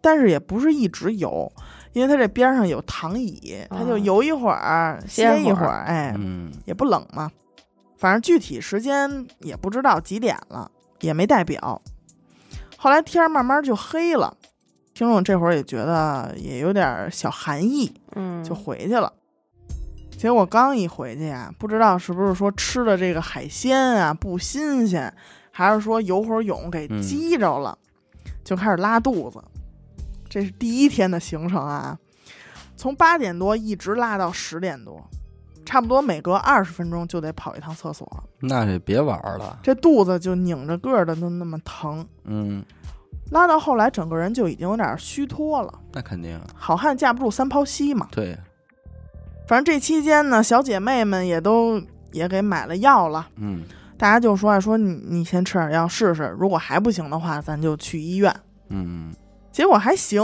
但是也不是一直游，因为他这边上有躺椅，他就啊游一会儿，歇会儿歇一会儿，哎，嗯也不冷嘛。反正具体时间也不知道几点了，也没带表。后来天儿慢慢就黑了，听众这会儿也觉得也有点小寒意，嗯，就回去了。结果刚一回去呀，不知道是不是说吃的这个海鲜啊不新鲜，还是说游会儿泳给嗯激着了，就开始拉肚子。这是第一天的行程啊，从八点多一直拉到十点多，差不多每隔二十分钟就得跑一趟厕所，那这别玩了，这肚子就拧着个儿的都那么疼。嗯，拉到后来，整个人就已经有点虚脱了。那肯定好汉架不住三泡稀嘛。对，反正这期间呢，小姐妹们也都也给买了药了。嗯大家就说啊，说你你先吃点药试试，如果还不行的话，咱就去医院。嗯结果还行，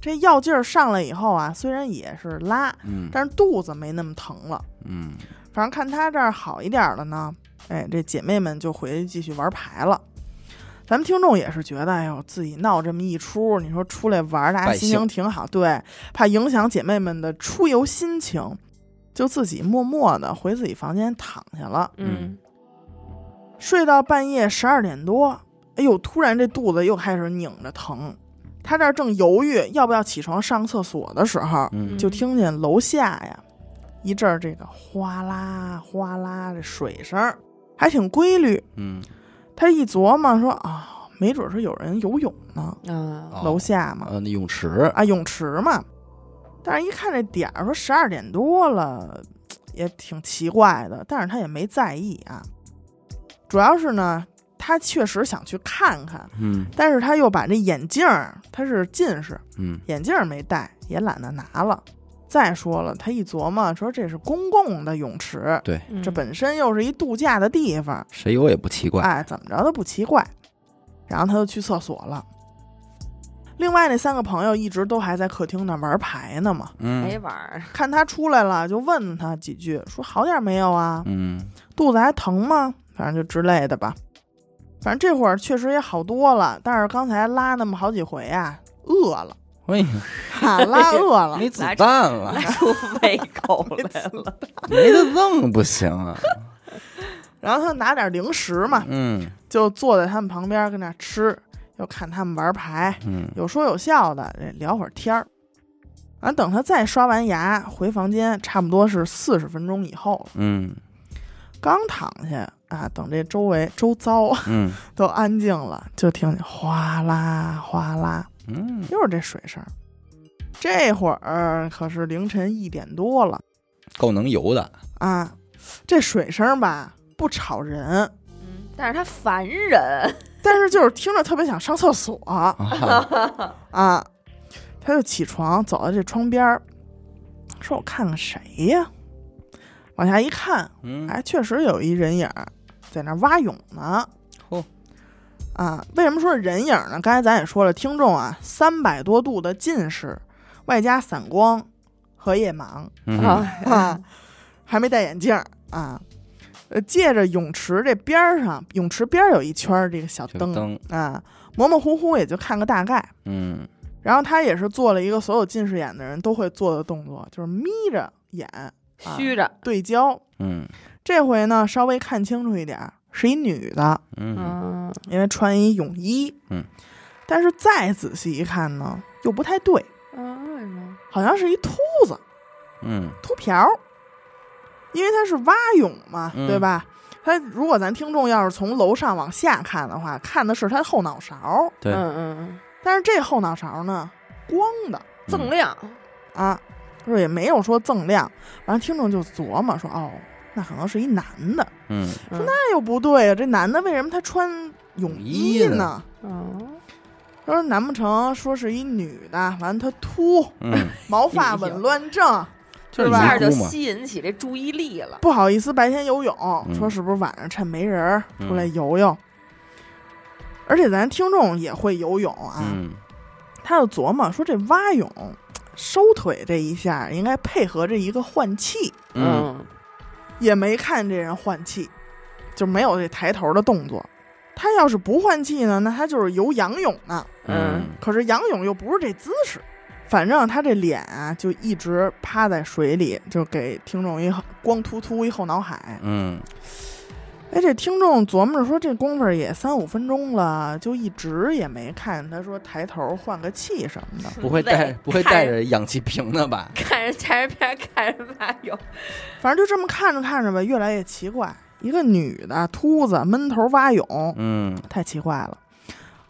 这药劲儿上来以后啊，虽然也是拉，嗯但是肚子没那么疼了。嗯反正看他这儿好一点了呢，哎，这姐妹们就回去继续玩牌了。咱们听众也是觉得，哎呦，自己闹这么一出，你说出来玩，大家心情挺好，对，怕影响姐妹们的出游心情，就自己默默的回自己房间躺下了，嗯睡到半夜十二点多，哎呦，突然这肚子又开始拧着疼，他这儿正犹豫要不要起床上厕所的时候，嗯就听见楼下呀一阵儿这个哗啦哗啦的水声儿，还挺规律。嗯，他一琢磨说啊，没准是有人游泳呢，楼下嘛，呃，那泳池，啊，泳池嘛。但是一看这点儿，说十二点多了，也挺奇怪的。但是他也没在意啊，主要是呢，他确实想去看看，嗯但是他又把那眼镜儿，他是近视，嗯眼镜儿没戴，也懒得拿了。再说了，他一琢磨，说这是公共的泳池，对，嗯这本身又是一度假的地方，谁有也不奇怪，哎，怎么着都不奇怪。然后他就去厕所了。另外那三个朋友一直都还在客厅那玩牌呢嘛，嗯没玩儿，看他出来了，就问他几句，说好点没有啊？嗯肚子还疼吗？反正就之类的吧。反正这会儿确实也好多了，但是刚才拉那么好几回啊，饿了，哎呀，哈拉饿了，没子弹了，拿出胃口 来了，没得弄不行啊，然后他拿点零食嘛，嗯就坐在他们旁边跟那吃，又看他们玩牌，嗯有说有笑的，聊会儿天儿。完，等他再刷完牙回房间，差不多是四十分钟以后了。嗯刚躺下啊，等这周围周遭嗯 都安静了，就听见哗啦哗啦，嗯，又是这水声。这会儿可是凌晨一点多了够能游的，啊，这水声吧不吵人，嗯，但是它烦人，但是就是听着特别想上厕所啊 啊。他就起床走到这窗边儿，说：“我看看谁呀？”往下一看，嗯哎，确实有一人影儿在那儿蛙泳呢。嚯啊，为什么说是人影呢？刚才咱也说了，听众啊，三百多度的近视，外加散光、荷叶盲嗯啊，还没戴眼镜儿啊。呃，借着泳池这边儿上，泳池边儿有一圈儿这个小灯小灯，啊，模模糊糊也就看个大概。嗯然后他也是做了一个所有近视眼的人都会做的动作，就是眯着眼啊虚着，对焦，嗯。这回呢，稍微看清楚一点儿，是一女的，嗯。嗯因为穿一泳衣。嗯，但是再仔细一看呢，又不太对，嗯，为什么？好像是一秃子、嗯。秃瓢儿，因为他是蛙泳嘛，嗯。对吧？他如果咱听众要是从楼上往下看的话，看的是他后脑勺，对，嗯嗯但是这后脑勺呢，光的嗯，锃亮，啊，就是也没有说锃亮。完了，听众就琢磨说，哦，那可能是一男的。嗯说那又不对啊，这男的为什么他穿泳衣呢？嗯，说难不成说是一女的？完了，她秃，嗯，毛发紊乱症，就是一吧下就吸引起这注意力了。不好意思白天游泳，嗯说是不是晚上趁没人儿出来嗯游游？而且咱听众也会游泳啊，嗯他就琢磨说这蛙泳收腿这一下应该配合着一个换气，嗯也没看这人换气，就没有这抬头的动作。他要是不换气呢，那他就是游仰泳呢。嗯可是仰泳又不是这姿势，反正他这脸啊就一直趴在水里，就给听众一光秃秃一后脑海。嗯哎，这听众琢磨着说，这功夫也三五分钟了，就一直也没看他说抬头换个气什么的。不会带不会带着氧气瓶的吧？看着前人片，看着蛙泳，反正就这么看着看着吧，越来越奇怪。一个女的秃子闷头蛙泳，嗯太奇怪了。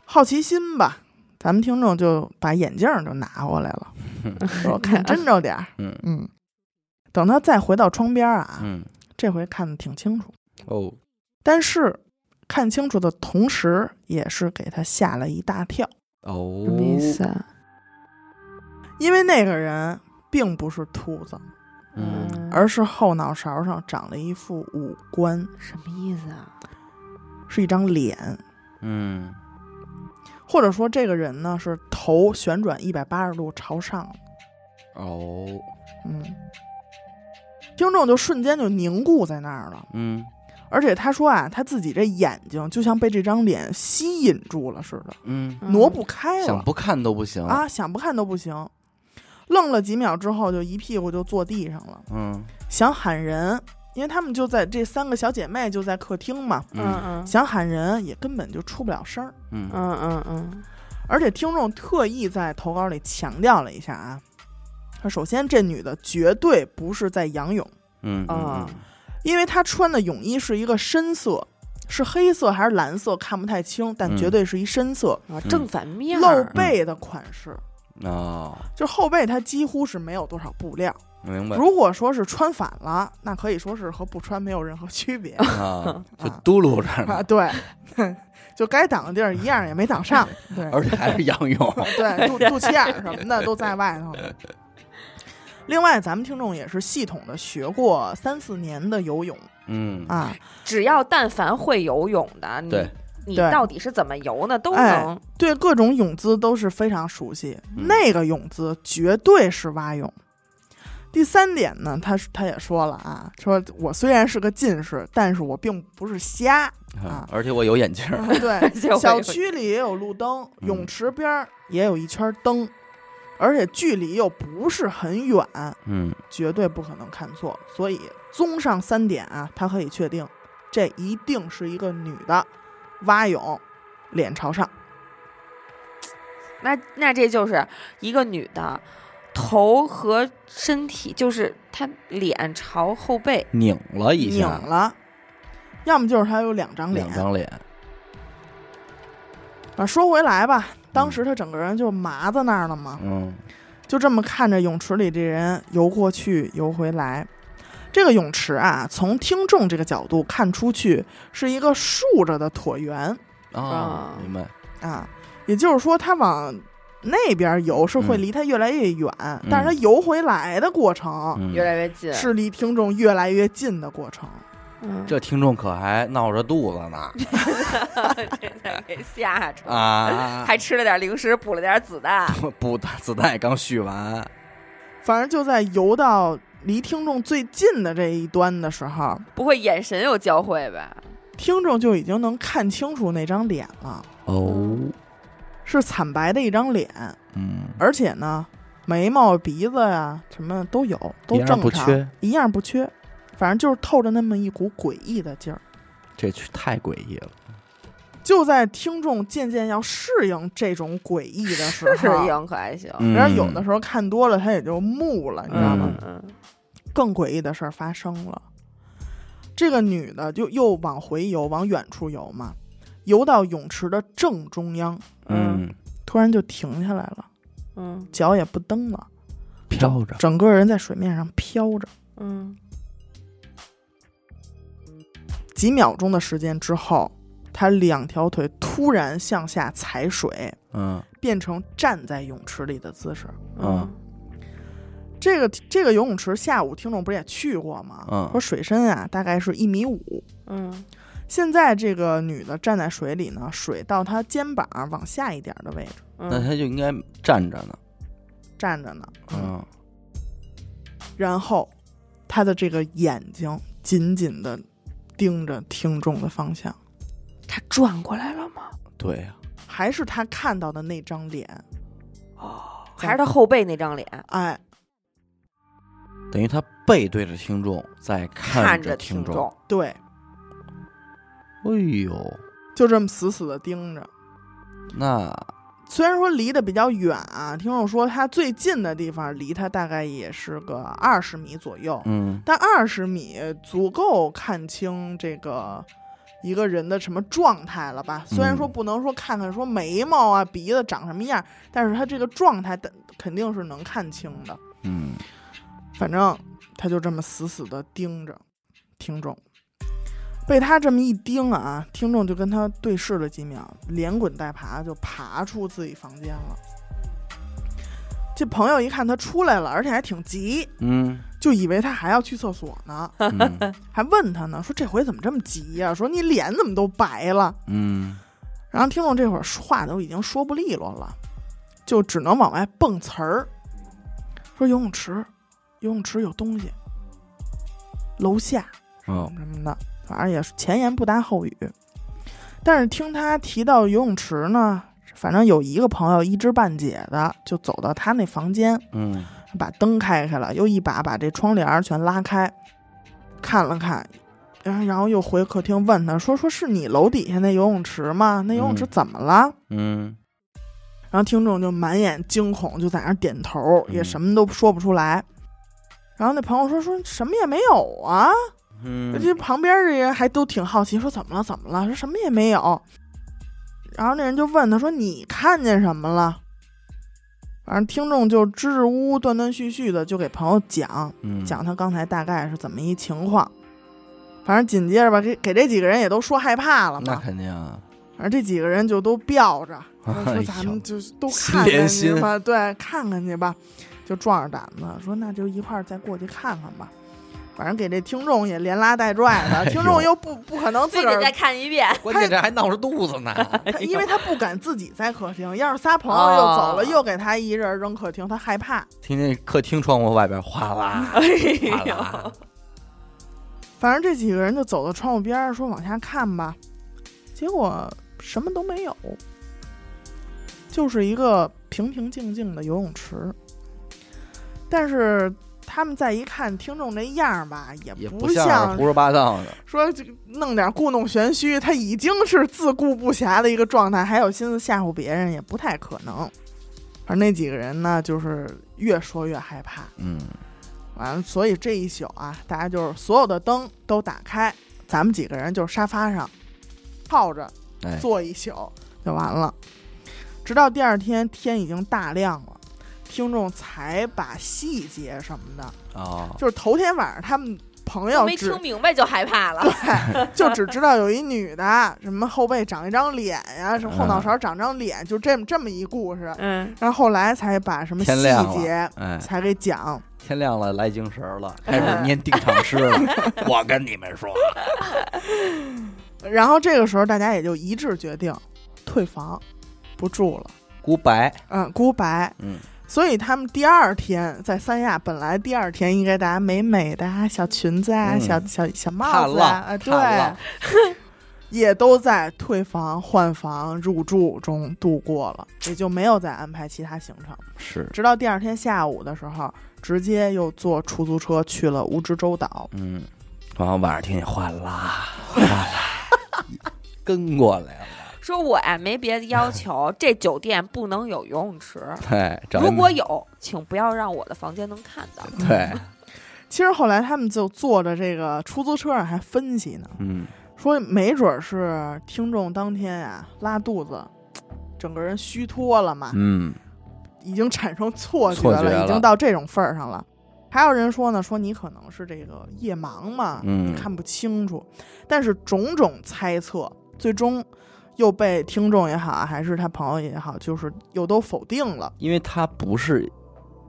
好奇心吧，咱们听众就把眼镜儿就拿过来了，说看真着点儿。嗯嗯，等他再回到窗边儿啊，嗯这回看的挺清楚，哦但是看清楚的同时，也是给他吓了一大跳，哦，什么意思啊？因为那个人并不是秃子，嗯而是后脑勺上长了一副五官，什么意思啊？是一张脸，嗯或者说这个人呢是头旋转一百八十度朝上的。哦嗯，听众就瞬间就凝固在那儿了。嗯而且他说啊，他自己这眼睛就像被这张脸吸引住了似的，嗯，挪不开了。想不看都不行。啊，想不看都不行。愣了几秒之后，就一屁股就坐地上了，嗯。想喊人，因为他们就在这三个小姐妹就在客厅嘛，嗯。嗯嗯。想喊人也根本就出不了声儿。嗯。嗯嗯嗯。而且听众特意在投稿里强调了一下啊，他首先这女的绝对不是在仰泳。嗯啊嗯因为她穿的泳衣是一个深色，是黑色还是蓝色看不太清，但嗯。绝对是一深色，啊，正反面露背的款式，哦，就后背它几乎是没有多少布料。明白。如果说是穿反了，那可以说是和不穿没有任何区别。啊，就嘟噜着啊。呢，对，就该挡的地儿一样也没挡上，对 而且还是仰泳，对，肚肚脐眼儿什么的都在外头呢。另外，咱们听众也是系统的学过三四年的游泳嗯啊，只要但凡会游泳的，你对你到底是怎么游呢？都哎能。对各种泳姿都是非常熟悉，嗯那个泳姿绝对是蛙泳。第三点呢，他他也说了啊，说我虽然是个近视，但是我并不是瞎。啊而且我有眼镜儿，对 小区里也有路灯，嗯泳池边儿也有一圈灯，而且距离又不是很远，嗯绝对不可能看错。所以综上三点啊，他可以确定，这一定是一个女的，蛙泳，脸朝上。那那这就是一个女的，头和身体就是她脸朝后背，拧了一下拧，了，要么就是她有两张脸两。张脸，啊，说回来吧，当时他整个人就麻在那儿了嘛，嗯就这么看着泳池里这人游过去游回来。这个泳池啊，从听众这个角度看出去是一个竖着的椭圆啊啊，明白，啊，也就是说，他往那边游是会嗯离他越来越远，但是他游回来的过程、嗯越来越近。是离听众越来越近的过程。嗯，这听众可还闹着肚子呢。这才给吓着，啊！还吃了点零食，补了点子弹。不打子弹刚续完，反正就在游到离听众最近的这一端的时候，不会眼神有交汇吧？听众就已经能看清楚那张脸了，哦，是惨白的一张脸，嗯，而且呢，眉毛、鼻子呀、什么都有，都正常，一样不缺。反正就是透着那么一股诡异的劲儿。这太诡异了。就在听众渐渐要适应这种诡异的时候，是适应可还行，嗯然后有的时候看多了，他也就木了，你知道吗？嗯嗯更诡异的事儿发生了，这个女的就又往回游，往远处游嘛，游到泳池的正中央，嗯，突然就停下来了，嗯脚也不蹬了，飘着，整个人在水面上飘着。嗯几秒钟的时间之后，他两条腿突然向下踩水，嗯变成站在泳池里的姿势。嗯这个这个游泳池，下午听众不是也去过吗？嗯说水深啊大概是一米五。嗯现在这个女的站在水里呢，水到她肩膀往下一点的位置嗯，那她就应该站着呢。站着呢。嗯然后她的这个眼睛紧紧的盯着听众的方向，他转过来了吗？对呀，还是他看到的那张脸。哦，还是他后背那张脸哎，等于他背对着听众，在看着众。听众，对，哎呦，就这么死死的盯着。那虽然说离得比较远啊，听众说他最近的地方离他大概也是个二十米左右，嗯。但二十米足够看清这个一个人的什么状态了吧？虽然说嗯不能说看看说眉毛啊、鼻子长什么样，但是他这个状态的肯定是能看清的。嗯。反正他就这么死死的盯着听众，被他这么一盯啊，听众就跟他对视了几秒，连滚带爬就爬出自己房间了。这朋友一看他出来了，而且还挺急，嗯就以为他还要去厕所呢，嗯还问他呢，说这回怎么这么急呀、说你脸怎么都白了？嗯然后听众这会儿话都已经说不利落了，就只能往外蹦词儿，说游泳池，游泳池有东西，楼下哦什么的，反正也是前言不搭后语。但是听他提到游泳池呢，反正有一个朋友一知半解的就走到他那房间，嗯把灯开开了，又一把把这窗帘全拉开，看了看，然后又回客厅问他说：“说是你楼底下那游泳池吗？那游泳池嗯怎么了？”嗯然后听众就满眼惊恐，就在那点头，也嗯什么都说不出来。然后那朋友说：“说什么也没有啊。”嗯这旁边这人还都挺好奇，说：“怎么了？怎么了？”说什么也没有。然后那人就问他说：“你看见什么了？”反正听众就支支吾吾、断断续续的就给朋友讲嗯讲他刚才大概是怎么一情况。反正紧接着吧，给给这几个人也都说害怕了嘛那嘛。肯定啊，反正这几个人就都吊着，说咱们就都看看去吧，对，看看去吧，就壮着胆子说那就一块儿再过去看看吧。反正给这听众也连拉带拽的，听众又不不可能自个儿再看一遍。关键这还闹着肚子呢。他因为他不敢自己在客厅，要是仨朋友又走了，哦又给他一人扔客厅，他害怕。听见客厅窗户外边哗啦哎哗呦，啦，反正这几个人就走到窗户边儿，说往下看吧，结果什么都没有，就是一个平平静静的游泳池。但是他们再一看听众这样儿吧，也也不像胡说八道的。说这个弄点故弄玄虚，他已经是自顾不暇的一个状态，还有心思吓唬别人，也不太可能。而那几个人呢，就是越说越害怕。嗯完了，所以这一宿啊，大家就是所有的灯都打开，咱们几个人就是沙发上靠着哎坐一宿就完了。直到第二天天已经大亮了，听众才把细节什么的，哦，就是头天晚上他们朋友没听明白就害怕了。对，就只知道有一女的，什么后背长一张脸呀，什么后脑勺长张脸，就这么这么一故事。嗯，然后后来才把什么细节哎，才给讲。天亮了，来精神了，开始念定场诗了。我跟你们说，然后这个时候大家也就一致决定退房，不住了。孤白，嗯，孤白。嗯所以他们第二天在三亚，本来第二天应该大家美美的啊，小裙子啊，嗯。小小小帽子啊，啊，对 也都在退房、换房、入住中度过了，也就没有再安排其他行程。是，直到第二天下午的时候，直接又坐出租车去了蜈支洲岛。嗯。然后晚上听见哗啦换啦 跟过来了，说我呀没别的要求，这酒店不能有游泳池，对，如果有，请不要让我的房间能看到。对，其实后来他们就坐着这个出租车上还分析呢，嗯，说没准儿是听众当天呀拉肚子，整个人虚脱了嘛，嗯，已经产生错觉错觉了已经到这种份儿上了。还有人说呢，说你可能是这个夜盲嘛，嗯看不清楚。但是种种猜测，最终又被听众也好，还是他朋友也好，就是又都否定了。因为他不是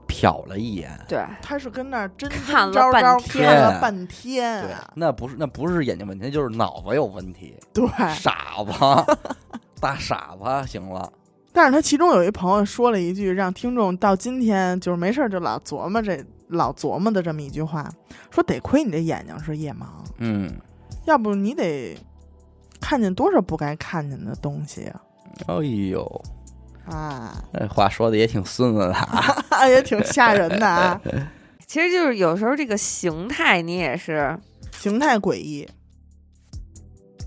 瞟了一眼，对，他是跟那儿真看了真招招半看天了半天。对。啊，，那不是那不是眼睛问题，那就是脑子有问题，对。傻子，大傻子，行了，但是他其中有一朋友说了一句，让听众到今天就是没事儿就老琢磨这老琢磨的这么一句话，说得亏你这眼睛是夜盲，嗯，要不你得看见多少不该看见的东西啊！哎呦，啊，那话说的也挺孙子的啊，也挺吓人的啊，其实就是有时候这个形态你也是，形态诡异。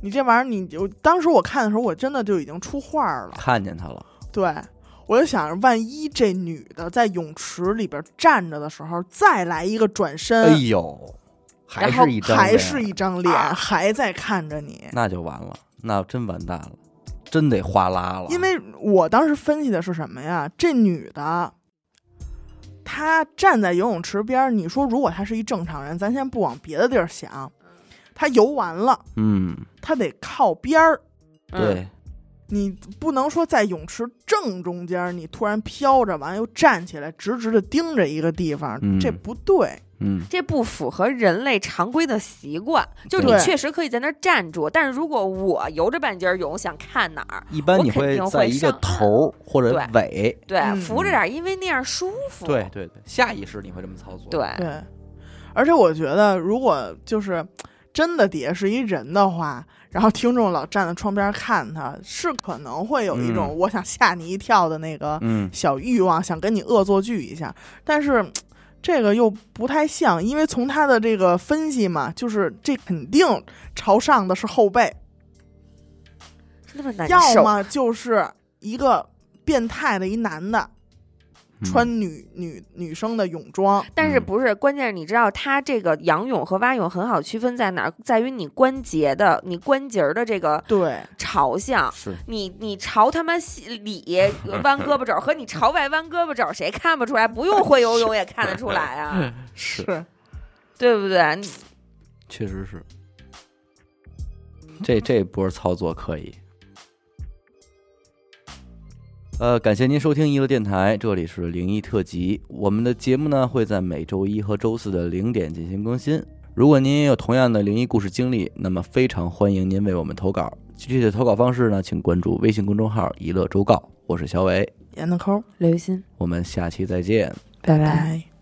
你这玩意儿，你就当时我看的时候，我真的就已经出画了。看见他了，对，我就想着，万一这女的在泳池里边站着的时候，再来一个转身，哎呦，还是一张脸，还是一张脸，还在看着你。那就完了，那真完蛋了，真得哗啦了，因为我当时分析的是什么呀？这女的，她站在游泳池边儿，你说如果她是一正常人，咱先不往别的地儿想，她游完了，嗯，她得靠边儿，嗯。对，你不能说在泳池正中间，你突然飘着，完了又站起来，直直的盯着一个地方，嗯。这不对。嗯，这不符合人类常规的习惯。就是你确实可以在那儿站住，但是如果我游着半截儿泳，想看哪儿，一般你我肯定在一个头儿或者尾，对，嗯扶着点儿，因为那样舒服。对对对，下意识你会这么操作，对，对，而且我觉得，如果就是真的底下是一人的话，然后听众老站在窗边看他，是可能会有一种嗯我想吓你一跳的那个嗯，小欲望，想跟你恶作剧一下。但是这个又不太像，因为从他的这个分析嘛，就是这肯定朝上的是后背，那么难要。么就是一个变态的一男的嗯穿女女女生的泳装，嗯但是不是关键？是你知道它这个仰泳和蛙泳很好区分在哪儿？在于你关节的、你关节儿的这个对。朝向。是你你朝他妈里弯 胳膊肘儿和你朝外弯胳膊肘儿，谁看不出来？不用会游泳也看得出来啊，是，是，对不对？你确实是，这这波操作可以。呃，感谢您收听娱乐电台，这里是灵异特辑。我们的节目呢会在每周一和周四的零点进行更新。如果您也有同样的灵异故事经历，那么非常欢迎您为我们投稿。具体的投稿方式呢，请关注微信公众号“娱乐周告”，我是小伟，闫德抠，刘雨欣，我们下期再见。拜拜。